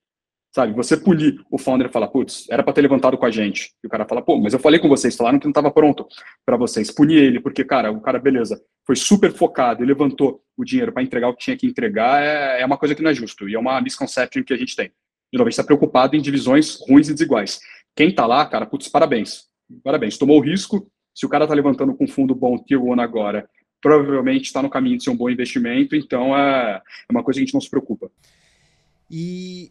Sabe, você polir o founder falar, putz, era para ter levantado com a gente. E o cara fala, pô, mas eu falei com vocês, falaram que não estava pronto para vocês. Punir ele, porque, cara, o cara, beleza, foi super focado e levantou o dinheiro para entregar o que tinha que entregar, é, é uma coisa que não é justo. E é uma misconception que a gente tem. De novo, a gente está preocupado em divisões ruins e desiguais. Quem está lá, cara, putz, parabéns. Parabéns. Tomou o risco. Se o cara está levantando com fundo bom Tier 1 agora, provavelmente está no caminho de ser um bom investimento. Então, é, é uma coisa que a gente não se preocupa. E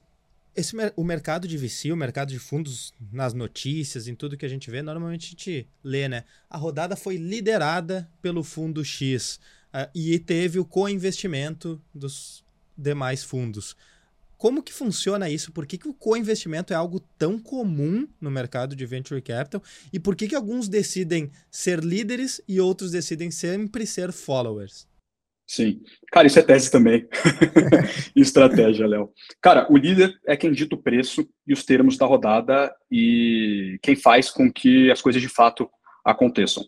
esse, o mercado de VC, o mercado de fundos, nas notícias, em tudo que a gente vê, normalmente a gente lê, né? A rodada foi liderada pelo fundo X uh, e teve o co-investimento dos demais fundos. Como que funciona isso? Por que, que o co-investimento é algo tão comum no mercado de venture capital? E por que, que alguns decidem ser líderes e outros decidem sempre ser followers? Sim. Cara, isso é tese também. Estratégia, Léo. Cara, o líder é quem dita o preço e os termos da rodada e quem faz com que as coisas de fato aconteçam.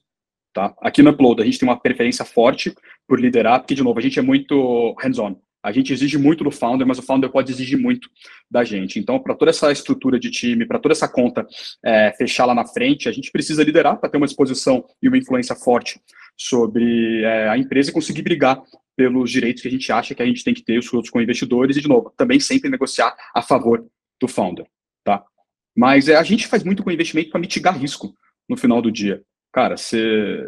Tá? Aqui no Upload, a gente tem uma preferência forte por liderar, porque, de novo, a gente é muito hands-on. A gente exige muito do founder, mas o founder pode exigir muito da gente. Então, para toda essa estrutura de time, para toda essa conta é, fechar lá na frente, a gente precisa liderar para ter uma exposição e uma influência forte sobre é, a empresa e conseguir brigar pelos direitos que a gente acha que a gente tem que ter os outros com investidores e, de novo, também sempre negociar a favor do founder, tá? Mas é, a gente faz muito com investimento para mitigar risco no final do dia. Cara, você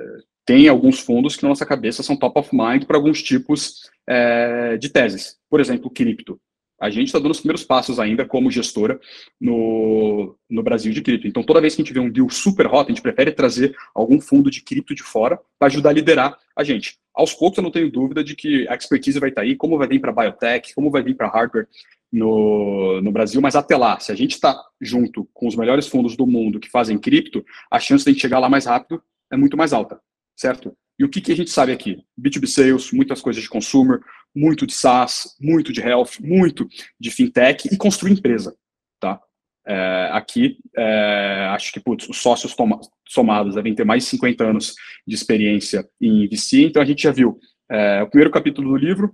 tem alguns fundos que na nossa cabeça são top of mind para alguns tipos é, de teses. Por exemplo, cripto. A gente está dando os primeiros passos ainda como gestora no, no Brasil de cripto. Então, toda vez que a gente vê um deal super hot, a gente prefere trazer algum fundo de cripto de fora para ajudar a liderar a gente. Aos poucos, eu não tenho dúvida de que a expertise vai estar tá aí, como vai vir para biotech, como vai vir para hardware no, no Brasil, mas até lá, se a gente está junto com os melhores fundos do mundo que fazem cripto, a chance de a gente chegar lá mais rápido é muito mais alta, certo? E o que, que a gente sabe aqui? B2B Sales, muitas coisas de consumer, muito de SaaS, muito de health, muito de fintech e construir empresa, tá? É, aqui, é, acho que putz, os sócios toma, somados devem ter mais de 50 anos de experiência em VC, então a gente já viu é, o primeiro capítulo do livro,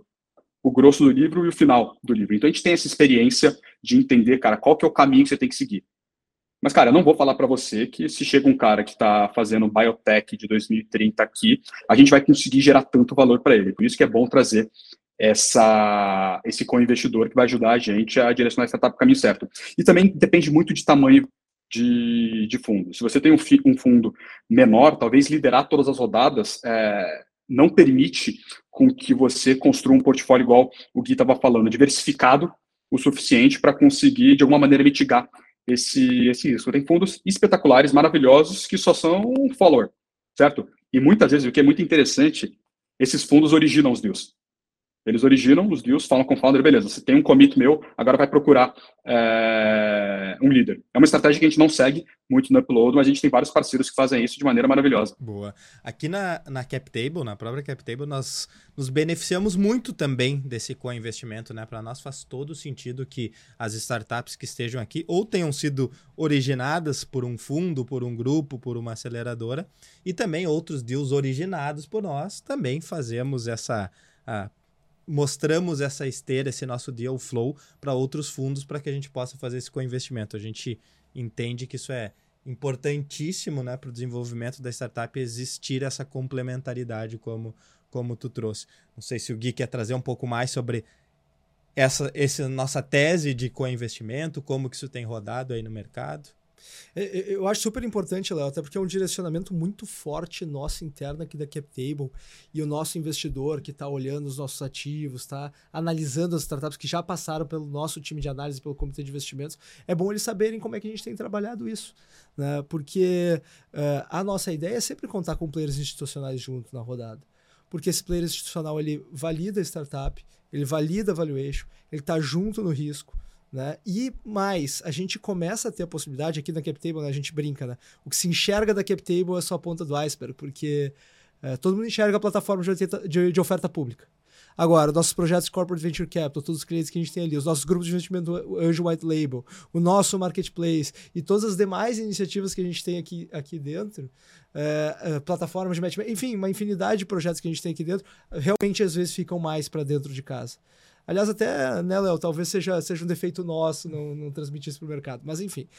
o grosso do livro e o final do livro. Então a gente tem essa experiência de entender, cara, qual que é o caminho que você tem que seguir. Mas, cara, eu não vou falar para você que se chega um cara que está fazendo biotech de 2030 aqui, a gente vai conseguir gerar tanto valor para ele. Por isso que é bom trazer essa, esse co-investidor que vai ajudar a gente a direcionar a startup para o caminho certo. E também depende muito de tamanho de, de fundo. Se você tem um, um fundo menor, talvez liderar todas as rodadas é, não permite com que você construa um portfólio igual o Gui estava falando, diversificado o suficiente para conseguir, de alguma maneira, mitigar esse, esse risco. Tem fundos espetaculares, maravilhosos, que só são follower, certo? E muitas vezes, o que é muito interessante, esses fundos originam os deals. Eles originam os deals, falam com o founder, beleza, você tem um commit meu, agora vai procurar é, um líder. É uma estratégia que a gente não segue muito no Upload, mas a gente tem vários parceiros que fazem isso de maneira maravilhosa. Boa. Aqui na, na CapTable, na própria CapTable, nós nos beneficiamos muito também desse co-investimento, né? Para nós faz todo sentido que as startups que estejam aqui ou tenham sido originadas por um fundo, por um grupo, por uma aceleradora, e também outros deals originados por nós, também fazemos essa a mostramos essa esteira, esse nosso deal flow para outros fundos para que a gente possa fazer esse co-investimento. A gente entende que isso é importantíssimo né, para o desenvolvimento da startup existir essa complementaridade como, como tu trouxe. Não sei se o Gui quer trazer um pouco mais sobre essa, essa nossa tese de co-investimento, como que isso tem rodado aí no mercado. É, é, eu acho super importante, Léo, até porque é um direcionamento muito forte nosso interno aqui da CapTable e o nosso investidor que está olhando os nossos ativos, está analisando as startups que já passaram pelo nosso time de análise, pelo comitê de investimentos. É bom eles saberem como é que a gente tem trabalhado isso, né? porque uh, a nossa ideia é sempre contar com players institucionais junto na rodada. Porque esse player institucional ele valida a startup, ele valida a valuation, ele está junto no risco. Né? E mais, a gente começa a ter a possibilidade, aqui na CapTable, né, a gente brinca, né? O que se enxerga da CapTable é só a ponta do iceberg, porque é, todo mundo enxerga a plataforma de, de, oferta pública. Agora, nossos projetos Corporate Venture Capital, todos os clientes que a gente tem ali, os nossos grupos de investimento Anjo White Label, o nosso marketplace e todas as demais iniciativas que a gente tem aqui, aqui dentro, é, é, plataformas de matchmaking, enfim, uma infinidade de projetos que a gente tem aqui dentro, realmente às vezes ficam mais para dentro de casa. Aliás, até, né, Léo, talvez seja, seja um defeito nosso não, não transmitir isso para o mercado. Mas, enfim.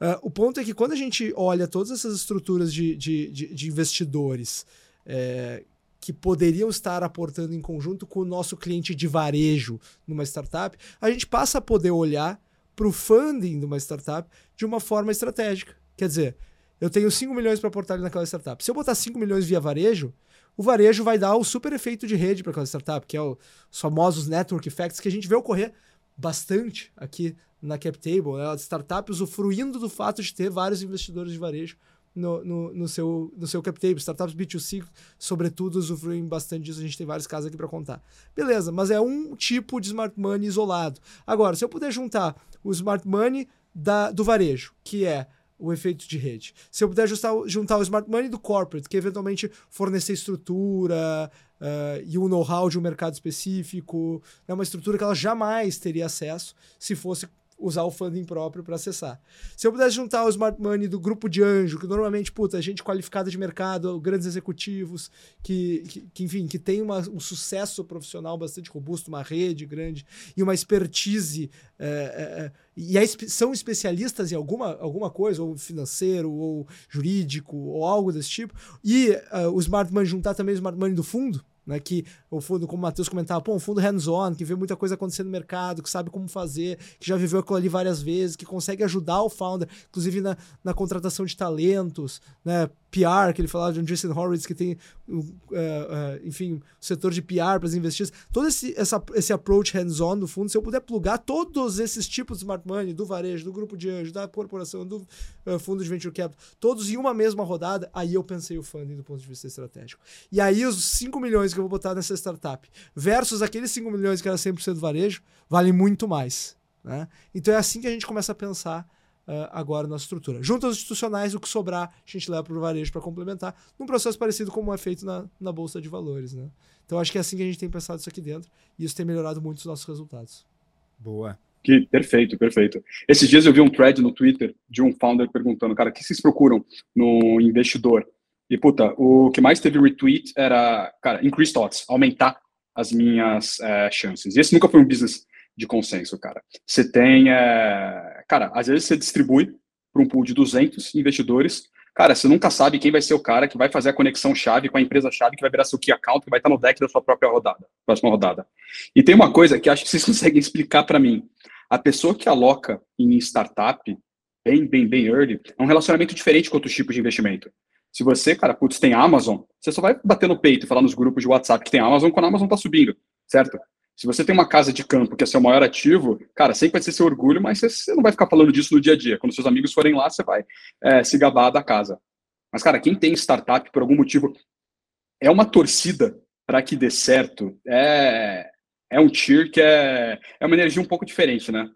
Uh, o ponto é que quando a gente olha todas essas estruturas de, de, de, de investidores é, que poderiam estar aportando em conjunto com o nosso cliente de varejo numa startup, a gente passa a poder olhar para o funding de uma startup de uma forma estratégica. Quer dizer, eu tenho 5 milhões para aportar naquela startup. Se eu botar 5 milhões via varejo, o varejo vai dar o super efeito de rede para aquela startup, que é o, os famosos network effects que a gente vê ocorrer bastante aqui na CapTable, né? Startups usufruindo do fato de ter vários investidores de varejo no, no, no, seu, no seu CapTable. Startups B2C, sobretudo, usufruem bastante disso. A gente tem vários casos aqui para contar. Beleza, mas é um tipo de smart money isolado. Agora, se eu puder juntar o smart money da, do varejo, que é o efeito de rede. Se eu puder juntar o smart money do corporate, que eventualmente fornecer estrutura uh, e um know-how de um mercado específico, é uma estrutura que ela jamais teria acesso se fosse usar o funding próprio para acessar. Se eu pudesse juntar o smart money do grupo de anjo, que normalmente, puta, gente qualificada de mercado, grandes executivos, que, que, que enfim, que tem uma, um sucesso profissional bastante robusto, uma rede grande e uma expertise, é, é, e é, são especialistas em alguma, alguma coisa, ou financeiro, ou jurídico, ou algo desse tipo, e uh, o smart money juntar também o smart money do fundo, né? Que o fundo, como o Matheus comentava, pô, um fundo hands-on, que vê muita coisa acontecendo no mercado, que sabe como fazer, que já viveu aquilo ali várias vezes, que consegue ajudar o founder, inclusive na, na contratação de talentos, né? PR, que ele falava de um Jason Horowitz que tem, uh, uh, enfim, o setor de PR para as investidas. Todo esse, essa, esse approach hands-on do fundo, se eu puder plugar todos esses tipos de smart money, do varejo, do grupo de anjo, da corporação, do uh, fundo de venture capital, todos em uma mesma rodada, aí eu pensei o funding do ponto de vista estratégico. E aí os 5 milhões que eu vou botar nessa startup versus aqueles 5 milhões que era 100% varejo, valem muito mais. Né? Então é assim que a gente começa a pensar uh, agora na estrutura. Junto aos institucionais, o que sobrar, a gente leva para o varejo para complementar, num processo parecido como é feito na, na Bolsa de Valores. Né? Então, acho que é assim que a gente tem pensado isso aqui dentro, e isso tem melhorado muito os nossos resultados. Boa. Que, perfeito, perfeito. Esses dias eu vi um thread no Twitter de um founder perguntando, cara, o que vocês procuram no investidor? E, puta, o que mais teve retweet era, cara, increase odds, aumentar as minhas é, chances. E esse nunca foi um business de consenso, cara. Você tem, é... cara, às vezes você distribui para um pool de 200 investidores, cara, você nunca sabe quem vai ser o cara que vai fazer a conexão chave com a empresa chave que vai virar seu key account, que vai estar no deck da sua própria rodada, próxima rodada. E tem uma coisa que acho que vocês conseguem explicar para mim. A pessoa que aloca em startup, bem, bem, bem early, é um relacionamento diferente com outros tipos de investimento. Se você, cara, putz, tem Amazon, você só vai bater no peito e falar nos grupos de WhatsApp que tem Amazon quando a Amazon tá subindo, certo? Se você tem uma casa de campo que é seu maior ativo, cara, sempre vai ser seu orgulho, mas você não vai ficar falando disso no dia a dia. Quando seus amigos forem lá, você vai é, se gabar da casa. Mas, cara, quem tem startup por algum motivo é uma torcida para que dê certo. É, é um tier que é, é uma energia um pouco diferente, né?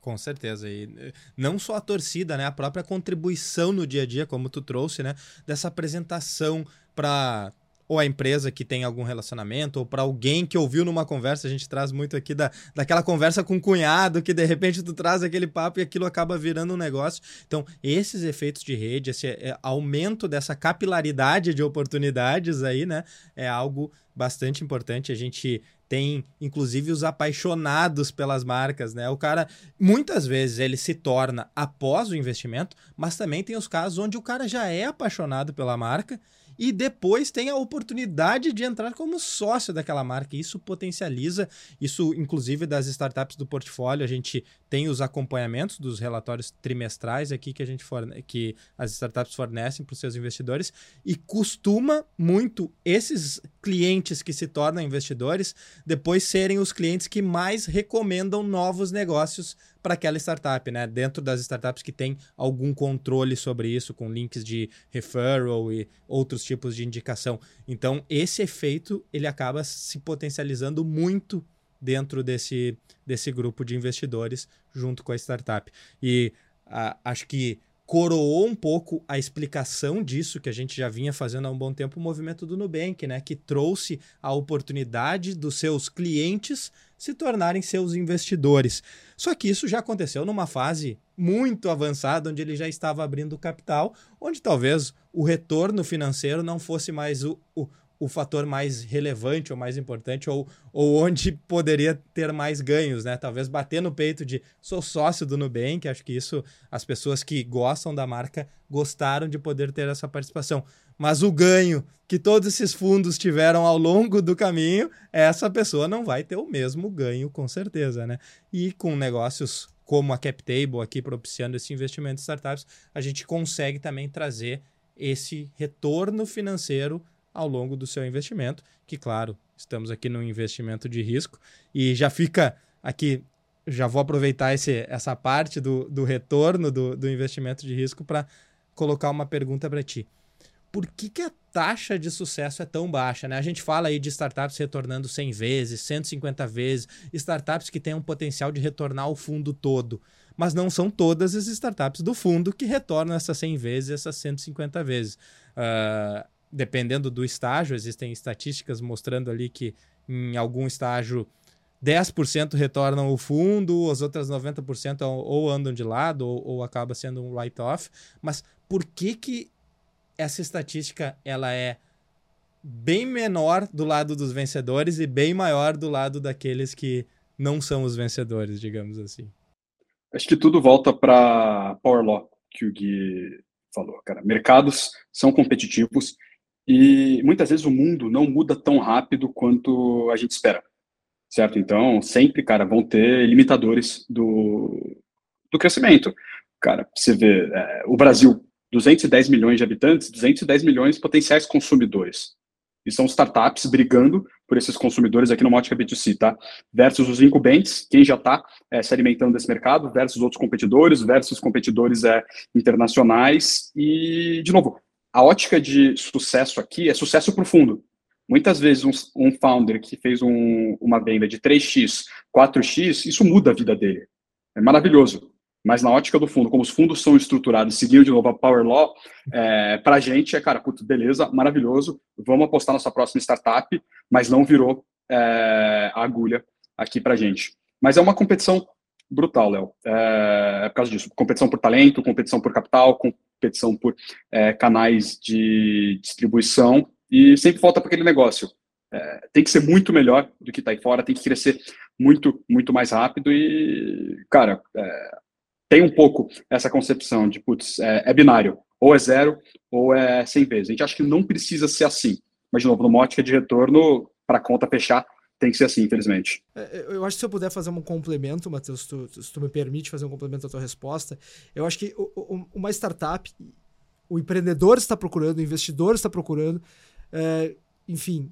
Com certeza. E eh, não só a torcida, né? A própria contribuição no dia a dia, como tu trouxe, né? Dessa apresentação para ou a empresa que tem algum relacionamento, ou para alguém que ouviu numa conversa, a gente traz muito aqui da, daquela conversa com o cunhado, que de repente tu traz aquele papo e aquilo acaba virando um negócio. Então, esses efeitos de rede, esse é, aumento dessa capilaridade de oportunidades aí, né, é algo bastante importante. A gente tem, inclusive, os apaixonados pelas marcas, né? O cara, muitas vezes, ele se torna após o investimento, mas também tem os casos onde o cara já é apaixonado pela marca e depois tem a oportunidade de entrar como sócio daquela marca. Isso potencializa, isso inclusive das startups do portfólio, a gente tem os acompanhamentos dos relatórios trimestrais aqui que a gente forne que as startups fornecem para os seus investidores e costuma muito esses clientes que se tornam investidores depois serem os clientes que mais recomendam novos negócios para aquela startup, né? Dentro das startups que tem algum controle sobre isso, com links de referral e outros tipos de indicação. Então, esse efeito ele acaba se potencializando muito dentro desse, desse grupo de investidores junto com a startup. E a, acho que coroou um pouco a explicação disso que a gente já vinha fazendo há um bom tempo o movimento do Nubank, né, que trouxe a oportunidade dos seus clientes se tornarem seus investidores. Só que isso já aconteceu numa fase muito avançada, onde ele já estava abrindo capital, onde talvez o retorno financeiro não fosse mais o, o, o fator mais relevante ou mais importante, ou, ou onde poderia ter mais ganhos, né? Talvez bater no peito de sou sócio do Nubank, acho que isso as pessoas que gostam da marca gostaram de poder ter essa participação. Mas o ganho que todos esses fundos tiveram ao longo do caminho, essa pessoa não vai ter o mesmo ganho, com certeza, né? E com negócios como a CapTable aqui propiciando esse investimento em startups, a gente consegue também trazer esse retorno financeiro ao longo do seu investimento, que claro, estamos aqui no investimento de risco e já fica aqui, já vou aproveitar esse, essa parte do, do retorno do, do investimento de risco para colocar uma pergunta para ti. Por que, que a taxa de sucesso é tão baixa? Né? A gente fala aí de startups retornando 100 vezes, 150 vezes, startups que têm um potencial de retornar o fundo todo mas não são todas as startups do fundo que retornam essas 100 vezes, essas 150 vezes. Uh, dependendo do estágio, existem estatísticas mostrando ali que em algum estágio 10% retornam o fundo, as outras 90% ou andam de lado ou, ou acaba sendo um write-off. Mas por que, que essa estatística ela é bem menor do lado dos vencedores e bem maior do lado daqueles que não são os vencedores, digamos assim? Acho que tudo volta para Power Law, que o Gui falou, cara. Mercados são competitivos e muitas vezes o mundo não muda tão rápido quanto a gente espera, certo? Então, sempre, cara, vão ter limitadores do, do crescimento. Cara, você vê, é, o Brasil, 210 milhões de habitantes, 210 milhões de potenciais consumidores. E são startups brigando por esses consumidores aqui no Mótica B2C, tá? Versus os incumbentes, quem já está é, se alimentando desse mercado, versus outros competidores, versus competidores é, internacionais. E, de novo, a ótica de sucesso aqui é sucesso profundo. Muitas vezes um, um founder que fez um, uma venda de 3x, 4x, isso muda a vida dele. É maravilhoso. Mas na ótica do fundo, como os fundos são estruturados, seguindo de novo a Power Law, é, para a gente é, cara, putz, beleza, maravilhoso, vamos apostar na nossa próxima startup, mas não virou é, a agulha aqui para a gente. Mas é uma competição brutal, Léo. É, é, por causa disso. Competição por talento, competição por capital, competição por é, canais de distribuição e sempre volta para aquele negócio. É, tem que ser muito melhor do que está aí fora, tem que crescer muito, muito mais rápido e, cara, é, tem um pouco essa concepção de, putz, é, é, binário, ou é zero ou é 100 vezes. A gente acha que não precisa ser assim. Mas, de novo, numa ótica de retorno, para a conta fechar, tem que ser assim, infelizmente. É, eu acho que se eu puder fazer um complemento, Matheus, se tu, se tu me permite fazer um complemento à tua resposta, eu acho que uma startup, o empreendedor está procurando, o investidor está procurando, é, enfim,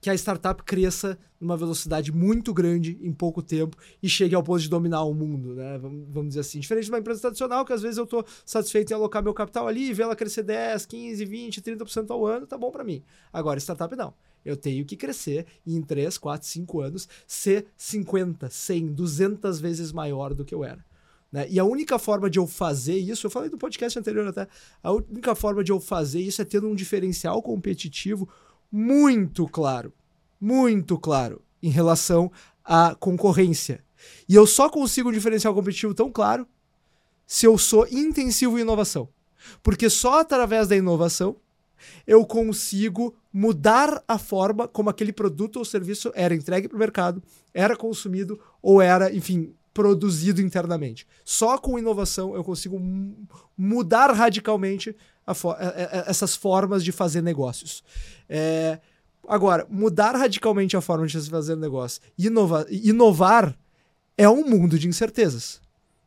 que a startup cresça numa velocidade muito grande em pouco tempo e chegue ao ponto de dominar o mundo, né? Vamos, dizer assim. Diferente de uma empresa tradicional, que às vezes eu estou satisfeito em alocar meu capital ali e ver ela crescer 10, 15, 20, 30% ao ano, tá bom para mim. Agora, startup não. Eu tenho que crescer e em 3, 4, 5 anos ser 50, 100, 200 vezes maior do que eu era. Né? E a única forma de eu fazer isso, eu falei do podcast anterior até, a única forma de eu fazer isso é tendo um diferencial competitivo muito claro, muito claro em relação à concorrência. E eu só consigo um diferencial competitivo tão claro se eu sou intensivo em inovação. Porque só através da inovação eu consigo mudar a forma como aquele produto ou serviço era entregue para o mercado, era consumido ou era, enfim, produzido internamente. Só com inovação eu consigo mudar radicalmente fo é, é, é, essas formas de fazer negócios. É, agora, mudar radicalmente a forma de se fazer negócio, inova inovar, é um mundo de incertezas.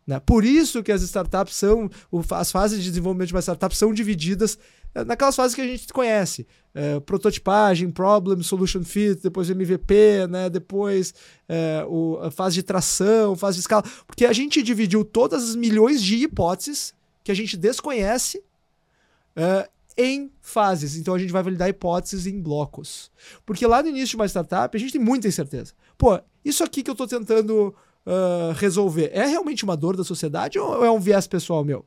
Né? Por isso que as startups são, as fases de desenvolvimento de uma startup são divididas é, naquelas fases que a gente conhece. É, prototipagem, problem, solution fit, depois MVP, né? depois é, o, a fase de tração, fase de escala. Porque a gente dividiu todas as milhões de hipóteses que a gente desconhece é, em fases. Então a gente vai validar hipóteses em blocos. Porque lá no início de uma startup a gente tem muita incerteza. Pô, isso aqui que eu estou tentando uh, resolver é realmente uma dor da sociedade ou é um viés pessoal meu?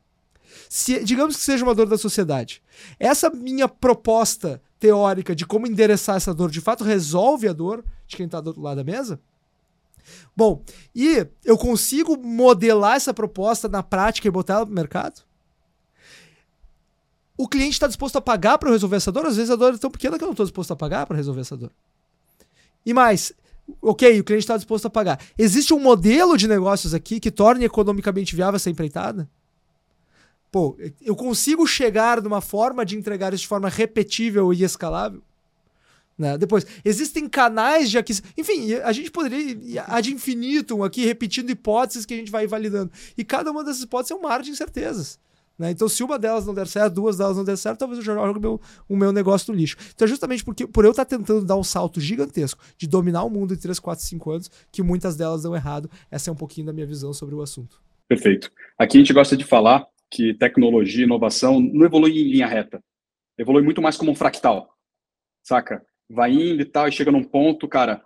Se, digamos que seja uma dor da sociedade. Essa minha proposta teórica de como endereçar essa dor de fato resolve a dor de quem está do outro lado da mesa? Bom, e eu consigo modelar essa proposta na prática e botar ela para o mercado? O cliente está disposto a pagar para resolver essa dor? Às vezes a dor é tão pequena que eu não estou disposto a pagar para resolver essa dor. E mais, ok, o cliente está disposto a pagar. Existe um modelo de negócios aqui que torne economicamente viável essa empreitada? Pô, eu consigo chegar numa forma de entregar isso de forma repetível e escalável? Né? Depois, existem canais de aquisição. Enfim, a gente poderia ir ad infinitum aqui, repetindo hipóteses que a gente vai validando. E cada uma dessas hipóteses é um mar de incertezas. Né? Então, se uma delas não der certo, duas delas não der certo, talvez eu jogue o meu, o meu negócio no lixo. Então, é justamente porque, por eu estar tentando dar um salto gigantesco de dominar o mundo em 3, 4, 5 anos, que muitas delas dão errado. Essa é um pouquinho da minha visão sobre o assunto. Perfeito. Aqui a gente gosta de falar que tecnologia e inovação não evolui em linha reta. Evolui muito mais como um fractal, saca? Vai indo e tal, e chega num ponto, cara,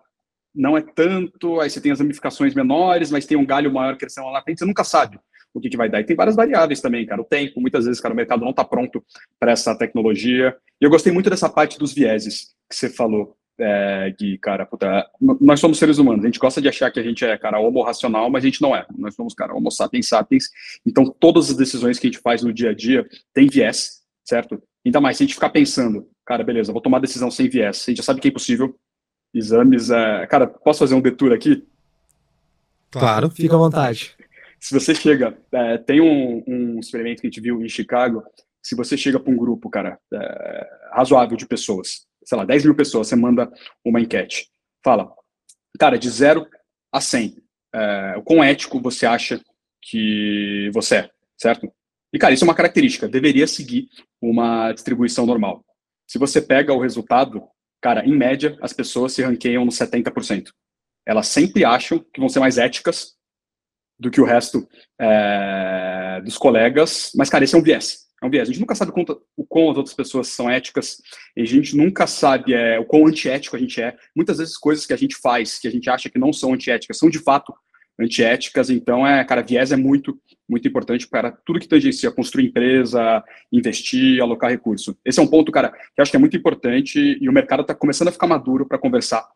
não é tanto, aí você tem as ramificações menores, mas tem um galho maior crescendo lá na frente, você nunca sabe o que, que vai dar. E tem várias variáveis também, cara. O tempo, muitas vezes, cara, o mercado não está pronto para essa tecnologia. E eu gostei muito dessa parte dos vieses que você falou, é, Gui, cara. Puta, nós somos seres humanos, a gente gosta de achar que a gente é, cara, homo racional, mas a gente não é. Nós somos, cara, homo sapiens sapiens. Então, todas as decisões que a gente faz no dia a dia tem viés, certo? Ainda mais, se a gente ficar pensando, cara, beleza, vou tomar decisão sem viés, a gente já sabe que é impossível. Exames, é... cara, posso fazer um detour aqui? Claro, fica à vontade se você chega, é, tem um, um, experimento que a gente viu em Chicago, se você chega para um grupo, cara, é, razoável de pessoas, sei lá, 10 mil pessoas, você manda uma enquete. Fala, cara, de 0 a 100, é, quão ético você acha que você é, certo? E, cara, isso é uma característica, deveria seguir uma distribuição normal. Se você pega o resultado, cara, em média, as pessoas se ranqueiam no 70%. Elas sempre acham que vão ser mais éticas do que o resto é, dos colegas. Mas, cara, esse é um viés. É um viés. A gente nunca sabe quanto, o quão as outras pessoas são éticas, a gente nunca sabe é, o quão antiético a gente é. Muitas vezes coisas que a gente faz, que a gente acha que não são antiéticas, são de fato antiéticas. Então, é, cara, viés é muito, muito importante para tudo que tangencia construir empresa, investir, alocar recurso. Esse é um ponto, cara, que eu acho que é muito importante e o mercado está começando a ficar maduro para conversar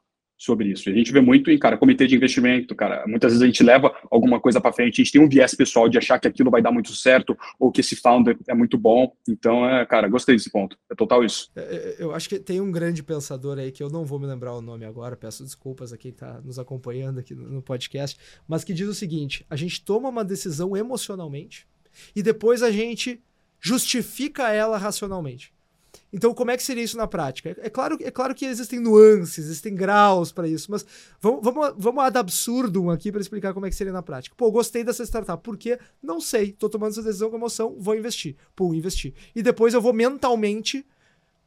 sobre isso. A gente vê muito em, cara, comitê de investimento, cara, muitas vezes a gente leva alguma coisa para frente, a gente tem um viés pessoal de achar que aquilo vai dar muito certo ou que esse founder é muito bom. Então, é, cara, gostei desse ponto. É total isso. É, é, eu acho que tem um grande pensador aí que eu não vou me lembrar o nome agora, peço desculpas a quem está nos acompanhando aqui no podcast, mas que diz o seguinte: a gente toma uma decisão emocionalmente e depois a gente justifica ela racionalmente. Então, como é que seria isso na prática? É claro, é claro que existem nuances, existem graus para isso, mas vamos, vamos, vamos ad absurdum aqui para explicar como é que seria na prática. Pô, gostei dessa startup. Por quê? Não sei. Tô tomando essa decisão com emoção, vou investir. Pô, investir. E depois eu vou mentalmente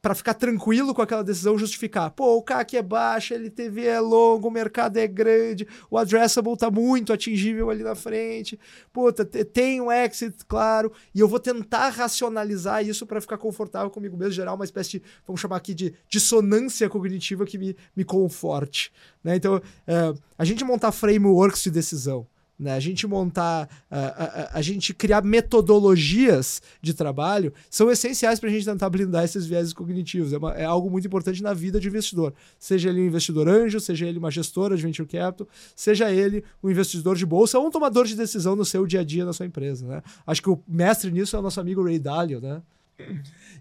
para ficar tranquilo com aquela decisão, justificar. Pô, o CAC é baixo, a LTV é longo, o mercado é grande, o addressable tá muito atingível ali na frente. Puta, tem um exit, claro, e eu vou tentar racionalizar isso para ficar confortável comigo mesmo, gerar uma espécie de, vamos chamar aqui de dissonância cognitiva que me, me conforte. Né? Então, é, a gente montar frameworks de decisão né? A gente montar, a, a, a, gente criar metodologias de trabalho são essenciais para a gente tentar blindar esses viéses cognitivos. É, uma, é, algo muito importante na vida de investidor. Seja ele um investidor anjo, seja ele uma gestora de venture capital, seja ele um investidor de bolsa ou um tomador de decisão no seu dia a dia na sua empresa. Né? Acho que o mestre nisso é o nosso amigo Ray Dalio, né?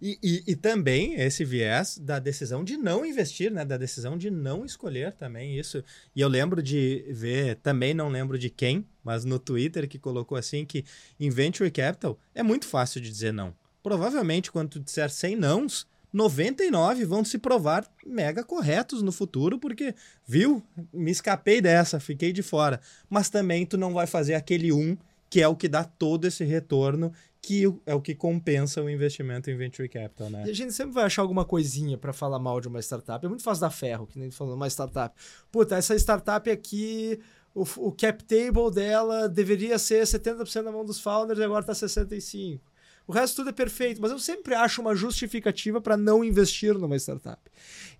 E, e, e, também esse viés da decisão de não investir, né? Da decisão de não escolher também isso. E eu lembro de ver, também não lembro de quem, mas no Twitter que colocou assim que em Venture Capital é muito fácil de dizer não. Provavelmente quando tu disser 100 nãos, 99 vão se provar mega corretos no futuro, porque, viu? Me escapei dessa, fiquei de fora. Mas também tu não vai fazer aquele um que é o que dá todo esse retorno que é o que compensa o investimento em venture capital, né? E a gente sempre vai achar alguma coisinha para falar mal de uma startup. É muito fácil dar ferro, que nem falando uma startup. Puta, essa startup aqui, o, o cap table dela deveria ser 70% na mão dos founders e agora tá 65%. O resto tudo é perfeito, mas eu sempre acho uma justificativa para não investir numa startup.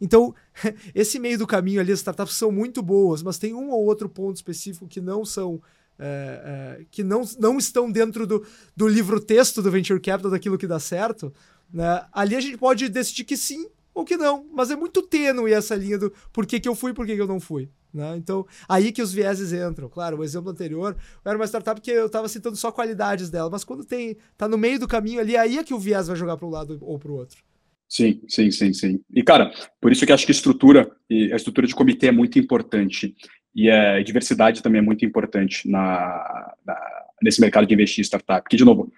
Então, esse meio do caminho ali, as startups são muito boas, mas tem um ou outro ponto específico que não são é, é, que não, não estão dentro do, do livro-texto do Venture Capital, daquilo que dá certo, né? ali a gente pode decidir que sim ou que não, mas é muito tênue essa linha do por que, que eu fui e por que, que eu não fui. Né? Então, aí que os vieses entram. Claro, o exemplo anterior era uma startup que eu estava citando só qualidades dela, mas quando tem tá no meio do caminho ali, aí é que o viés vai jogar para um lado ou para o outro. Sim, sim, sim, sim. E, cara, por isso que acho que estrutura, e a estrutura de comitê é muito importante. E a diversidade também é muito importante na, na, nesse mercado de investir em startup. Porque, de novo,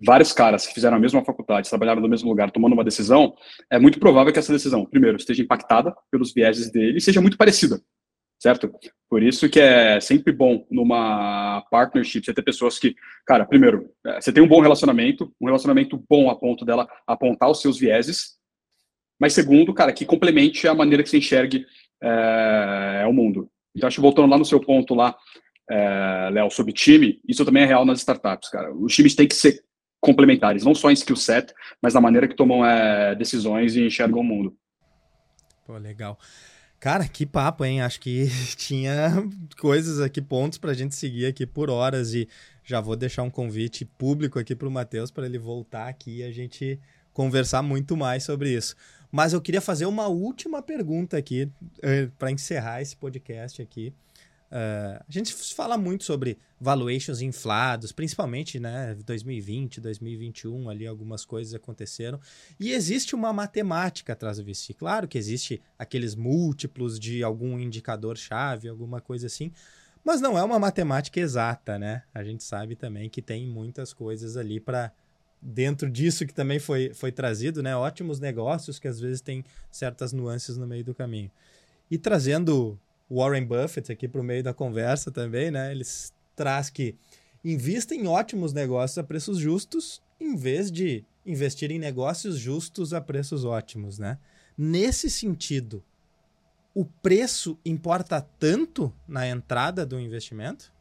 vários caras que fizeram a mesma faculdade, trabalharam no mesmo lugar, tomando uma decisão, é muito provável que essa decisão, primeiro, esteja impactada pelos vieses dele e seja muito parecida, certo? Por isso que é sempre bom numa partnership você ter pessoas que, cara, primeiro, é, você tem um bom relacionamento, um relacionamento bom a ponto dela apontar os seus vieses, mas segundo, cara, que complemente a maneira que você enxergue é, o mundo. Então, acho que voltando lá no seu ponto lá, é, Léo, sobre time, isso também é real nas startups, cara. Os times têm que ser complementares, não só em skill set, mas na maneira que tomam é, decisões e enxergam o mundo. Pô, legal. Cara, que papo, hein? Acho que tinha coisas aqui, pontos para a gente seguir aqui por horas e já vou deixar um convite público aqui para o Matheus para ele voltar aqui e a gente conversar muito mais sobre isso. Mas eu queria fazer uma última pergunta aqui, uh, para encerrar esse podcast aqui. Uh, a gente fala muito sobre valuations inflados, principalmente, né, 2020, 2021, ali algumas coisas aconteceram. E existe uma matemática atrás do VC. Claro que existe aqueles múltiplos de algum indicador-chave, alguma coisa assim, mas não é uma matemática exata, né? A gente sabe também que tem muitas coisas ali para dentro disso que também foi, foi trazido, né? Ótimos negócios que às vezes tem certas nuances no meio do caminho. E trazendo Warren Buffett aqui para o meio da conversa também, né? Eles traz que invista em ótimos negócios a preços justos, em vez de investir em negócios justos a preços ótimos, né? Nesse sentido, o preço importa tanto na entrada do investimento?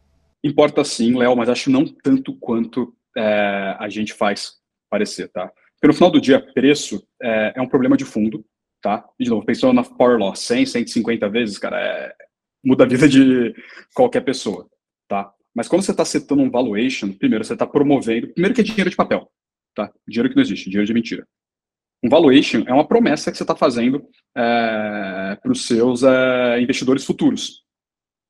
Importa sim, Léo, mas acho não tanto quanto é, a gente faz parecer, tá? Porque no final do dia, preço é, é, um problema de fundo, tá? E de novo, pensando na Power Law, 100, 150 vezes, cara, é, muda a vida de qualquer pessoa, tá? Mas quando você está setando um valuation, primeiro você está promovendo, primeiro que é dinheiro de papel, tá? Dinheiro que não existe, dinheiro de mentira. Um valuation é uma promessa que você está fazendo é, para os seus é, investidores futuros,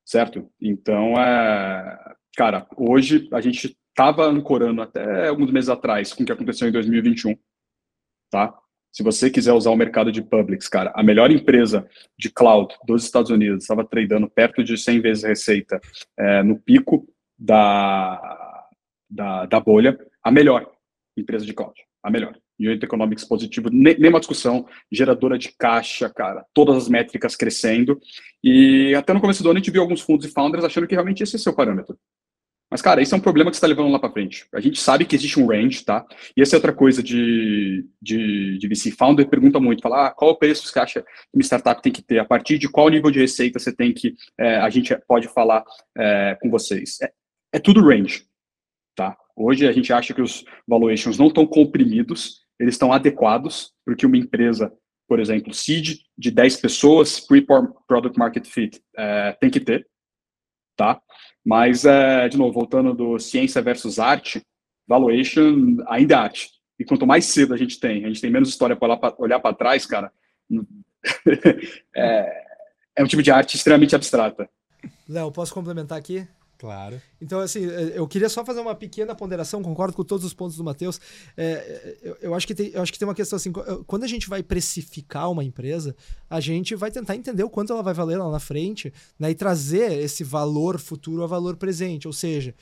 certo? Então, é, cara, hoje a gente estava ancorando até alguns meses atrás com o que aconteceu em 2021, tá? Se você quiser usar o mercado de publics, cara, a melhor empresa de cloud dos Estados Unidos estava tradando perto de 100 vezes receita é, no pico da, da, da, bolha, a melhor empresa de cloud, a melhor. Unit Economics positivo, nem, nem uma discussão, geradora de caixa, cara, todas as métricas crescendo. E até no começo do ano a gente viu alguns fundos e founders achando que realmente esse é o seu parâmetro. Mas, cara, isso é um problema que você está levando lá para frente. A gente sabe que existe um range, tá? E essa é outra coisa de, de, de VC Founder, pergunta muito, fala, ah, qual o preço que você acha que uma startup tem que ter? A partir de qual nível de receita você tem que, é, a gente pode falar é, com vocês? É, é tudo range, tá? Hoje a gente acha que os valuations não estão comprimidos, eles estão adequados, porque uma empresa, por exemplo, seed de 10 pessoas, pre-product market fit, é, tem que ter, tá? Mas, é, de novo, voltando do ciência versus arte, valuation ainda é arte. E quanto mais cedo a gente tem, a gente tem menos história para olhar para trás, cara, é, é um tipo de arte extremamente abstrata. Léo, posso complementar aqui? Claro. Então, assim, é, eu queria só fazer uma pequena ponderação, concordo com todos os pontos do Matheus. É, eu, eu, acho que tem, eu acho que tem uma questão assim: quando a gente vai precificar uma empresa, a gente vai tentar entender o quanto ela vai valer lá na frente né, e trazer esse valor futuro a valor presente. Ou seja,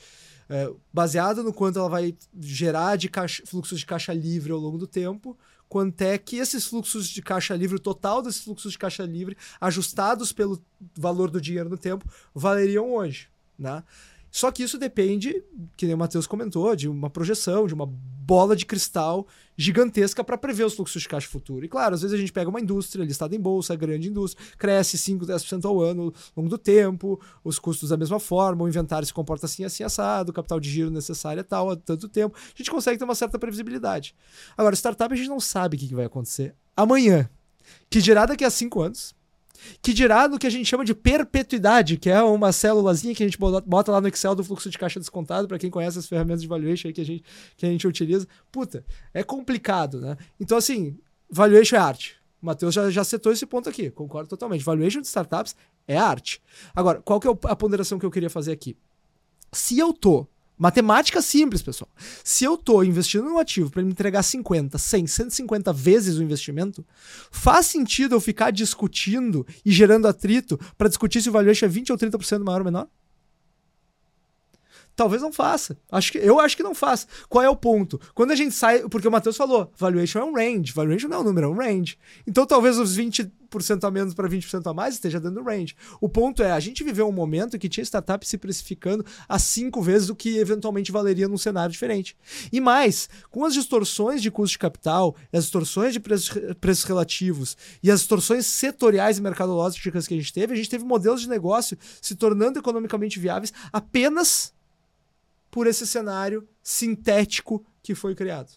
é, baseado no quanto ela vai gerar de caixa, fluxos de caixa livre ao longo do tempo, quanto é que esses fluxos de caixa livre, o total desses fluxos de caixa livre, ajustados pelo valor do dinheiro no tempo, valeriam hoje. Né? Só que isso depende, que nem o Matheus comentou, de uma projeção, de uma bola de cristal gigantesca para prever os fluxos de caixa futuro. E claro, às vezes a gente pega uma indústria listada em bolsa, grande indústria, cresce 5, 10% ao ano ao longo do tempo, os custos da mesma forma, o inventário se comporta assim, assim, assado, o capital de giro necessário é tal, há tanto tempo. A gente consegue ter uma certa previsibilidade. Agora, startup a gente não sabe o que vai acontecer amanhã. Que dirá daqui a 5 anos, que dirá no que a gente chama de perpetuidade, que é uma célulazinha que a gente bota lá no Excel do fluxo de caixa descontado, para quem conhece as ferramentas de valuation que a, gente, que a gente utiliza. Puta, é complicado, né? Então, assim, valuation é arte. O Matheus já, já setou esse ponto aqui, concordo totalmente. Valuation de startups é arte. Agora, qual que é a ponderação que eu queria fazer aqui? Se eu tô Matemática simples, pessoal. Se eu estou investindo no ativo para me entregar 50, 100, 150 vezes o investimento, faz sentido eu ficar discutindo e gerando atrito para discutir se o valuation é 20 ou 30% maior ou menor? Talvez não faça. Acho que, eu acho que não faça. Qual é o ponto? Quando a gente sai. Porque o Matheus falou, valuation é um range. Valuation não é um número, é um range. Então talvez os 20% a menos para 20% a mais esteja dando range. O ponto é, a gente viveu um momento que tinha startup se precificando a cinco vezes o que eventualmente valeria num cenário diferente. E mais, com as distorções de custo de capital, as distorções de preços, preços relativos e as distorções setoriais e mercadológicas que a gente teve, a gente teve modelos de negócio se tornando economicamente viáveis apenas por esse cenário sintético que foi criado.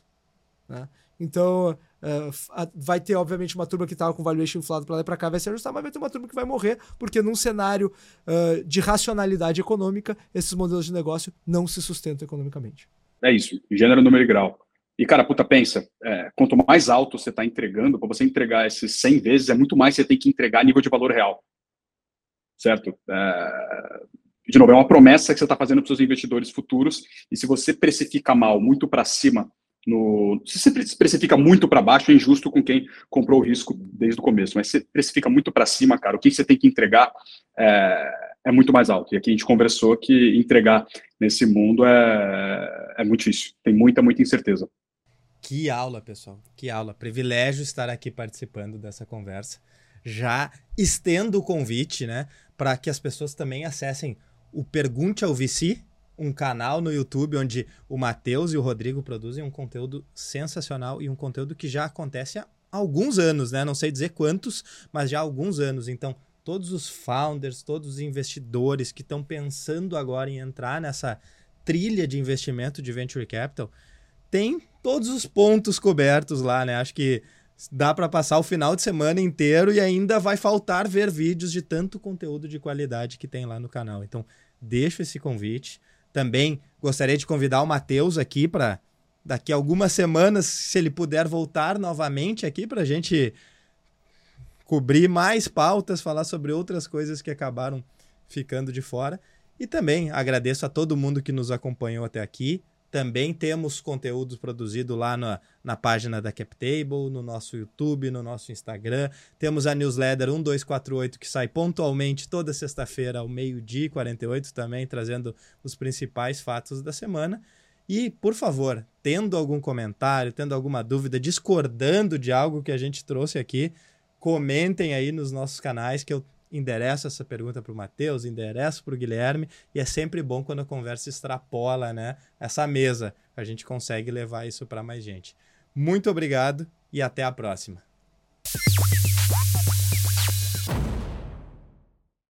Né? Então, uh, vai ter, obviamente, uma turma que estava com valuation inflado para lá e para cá, vai se ajustar, mas vai ter uma turma que vai morrer, porque num cenário uh, de racionalidade econômica, esses modelos de negócio não se sustentam economicamente. É isso, gênero, número e grau. E, cara, puta, pensa, é, quanto mais alto você está entregando, para você entregar esses 100 vezes, é muito mais você tem que entregar a nível de valor real. Certo? É, de novo, é uma promessa que você está fazendo para os seus investidores futuros, e se você precifica mal, muito para cima, no, se você precifica muito para baixo, é injusto com quem comprou o risco desde o começo, mas se precifica muito para cima, cara, o que você tem que entregar é, é, muito mais alto. E aqui a gente conversou que entregar nesse mundo é, é muito difícil, tem muita, muita incerteza. Que aula, pessoal, que aula. Privilégio estar aqui participando dessa conversa. Já estendo o convite, né, para que as pessoas também acessem o Pergunte ao VC, um canal no YouTube onde o Matheus e o Rodrigo produzem um conteúdo sensacional e um conteúdo que já acontece há alguns anos, né? Não sei dizer quantos, mas já há alguns anos. Então, todos os founders, todos os investidores que estão pensando agora em entrar nessa trilha de investimento de venture capital, tem todos os pontos cobertos lá, né? Acho que dá para passar o final de semana inteiro e ainda vai faltar ver vídeos de tanto conteúdo de qualidade que tem lá no canal. Então, deixo esse convite. Também gostaria de convidar o Matheus aqui para daqui a algumas semanas, se ele puder voltar novamente aqui para a gente cobrir mais pautas, falar sobre outras coisas que acabaram ficando de fora. E também agradeço a todo mundo que nos acompanhou até aqui. Também temos conteúdos produzidos lá na, na página da CapTable, no nosso YouTube, no nosso Instagram. Temos a newsletter 1248 que sai pontualmente toda sexta-feira ao meio-dia 48 também, trazendo os principais fatos da semana. E, por favor, tendo algum comentário, tendo alguma dúvida, discordando de algo que a gente trouxe aqui, comentem aí nos nossos canais que eu endereço essa pergunta para o Matheus, endereço para o Guilherme, e é sempre bom quando a conversa extrapola né, essa mesa, a gente consegue levar isso para mais gente. Muito obrigado e até a próxima.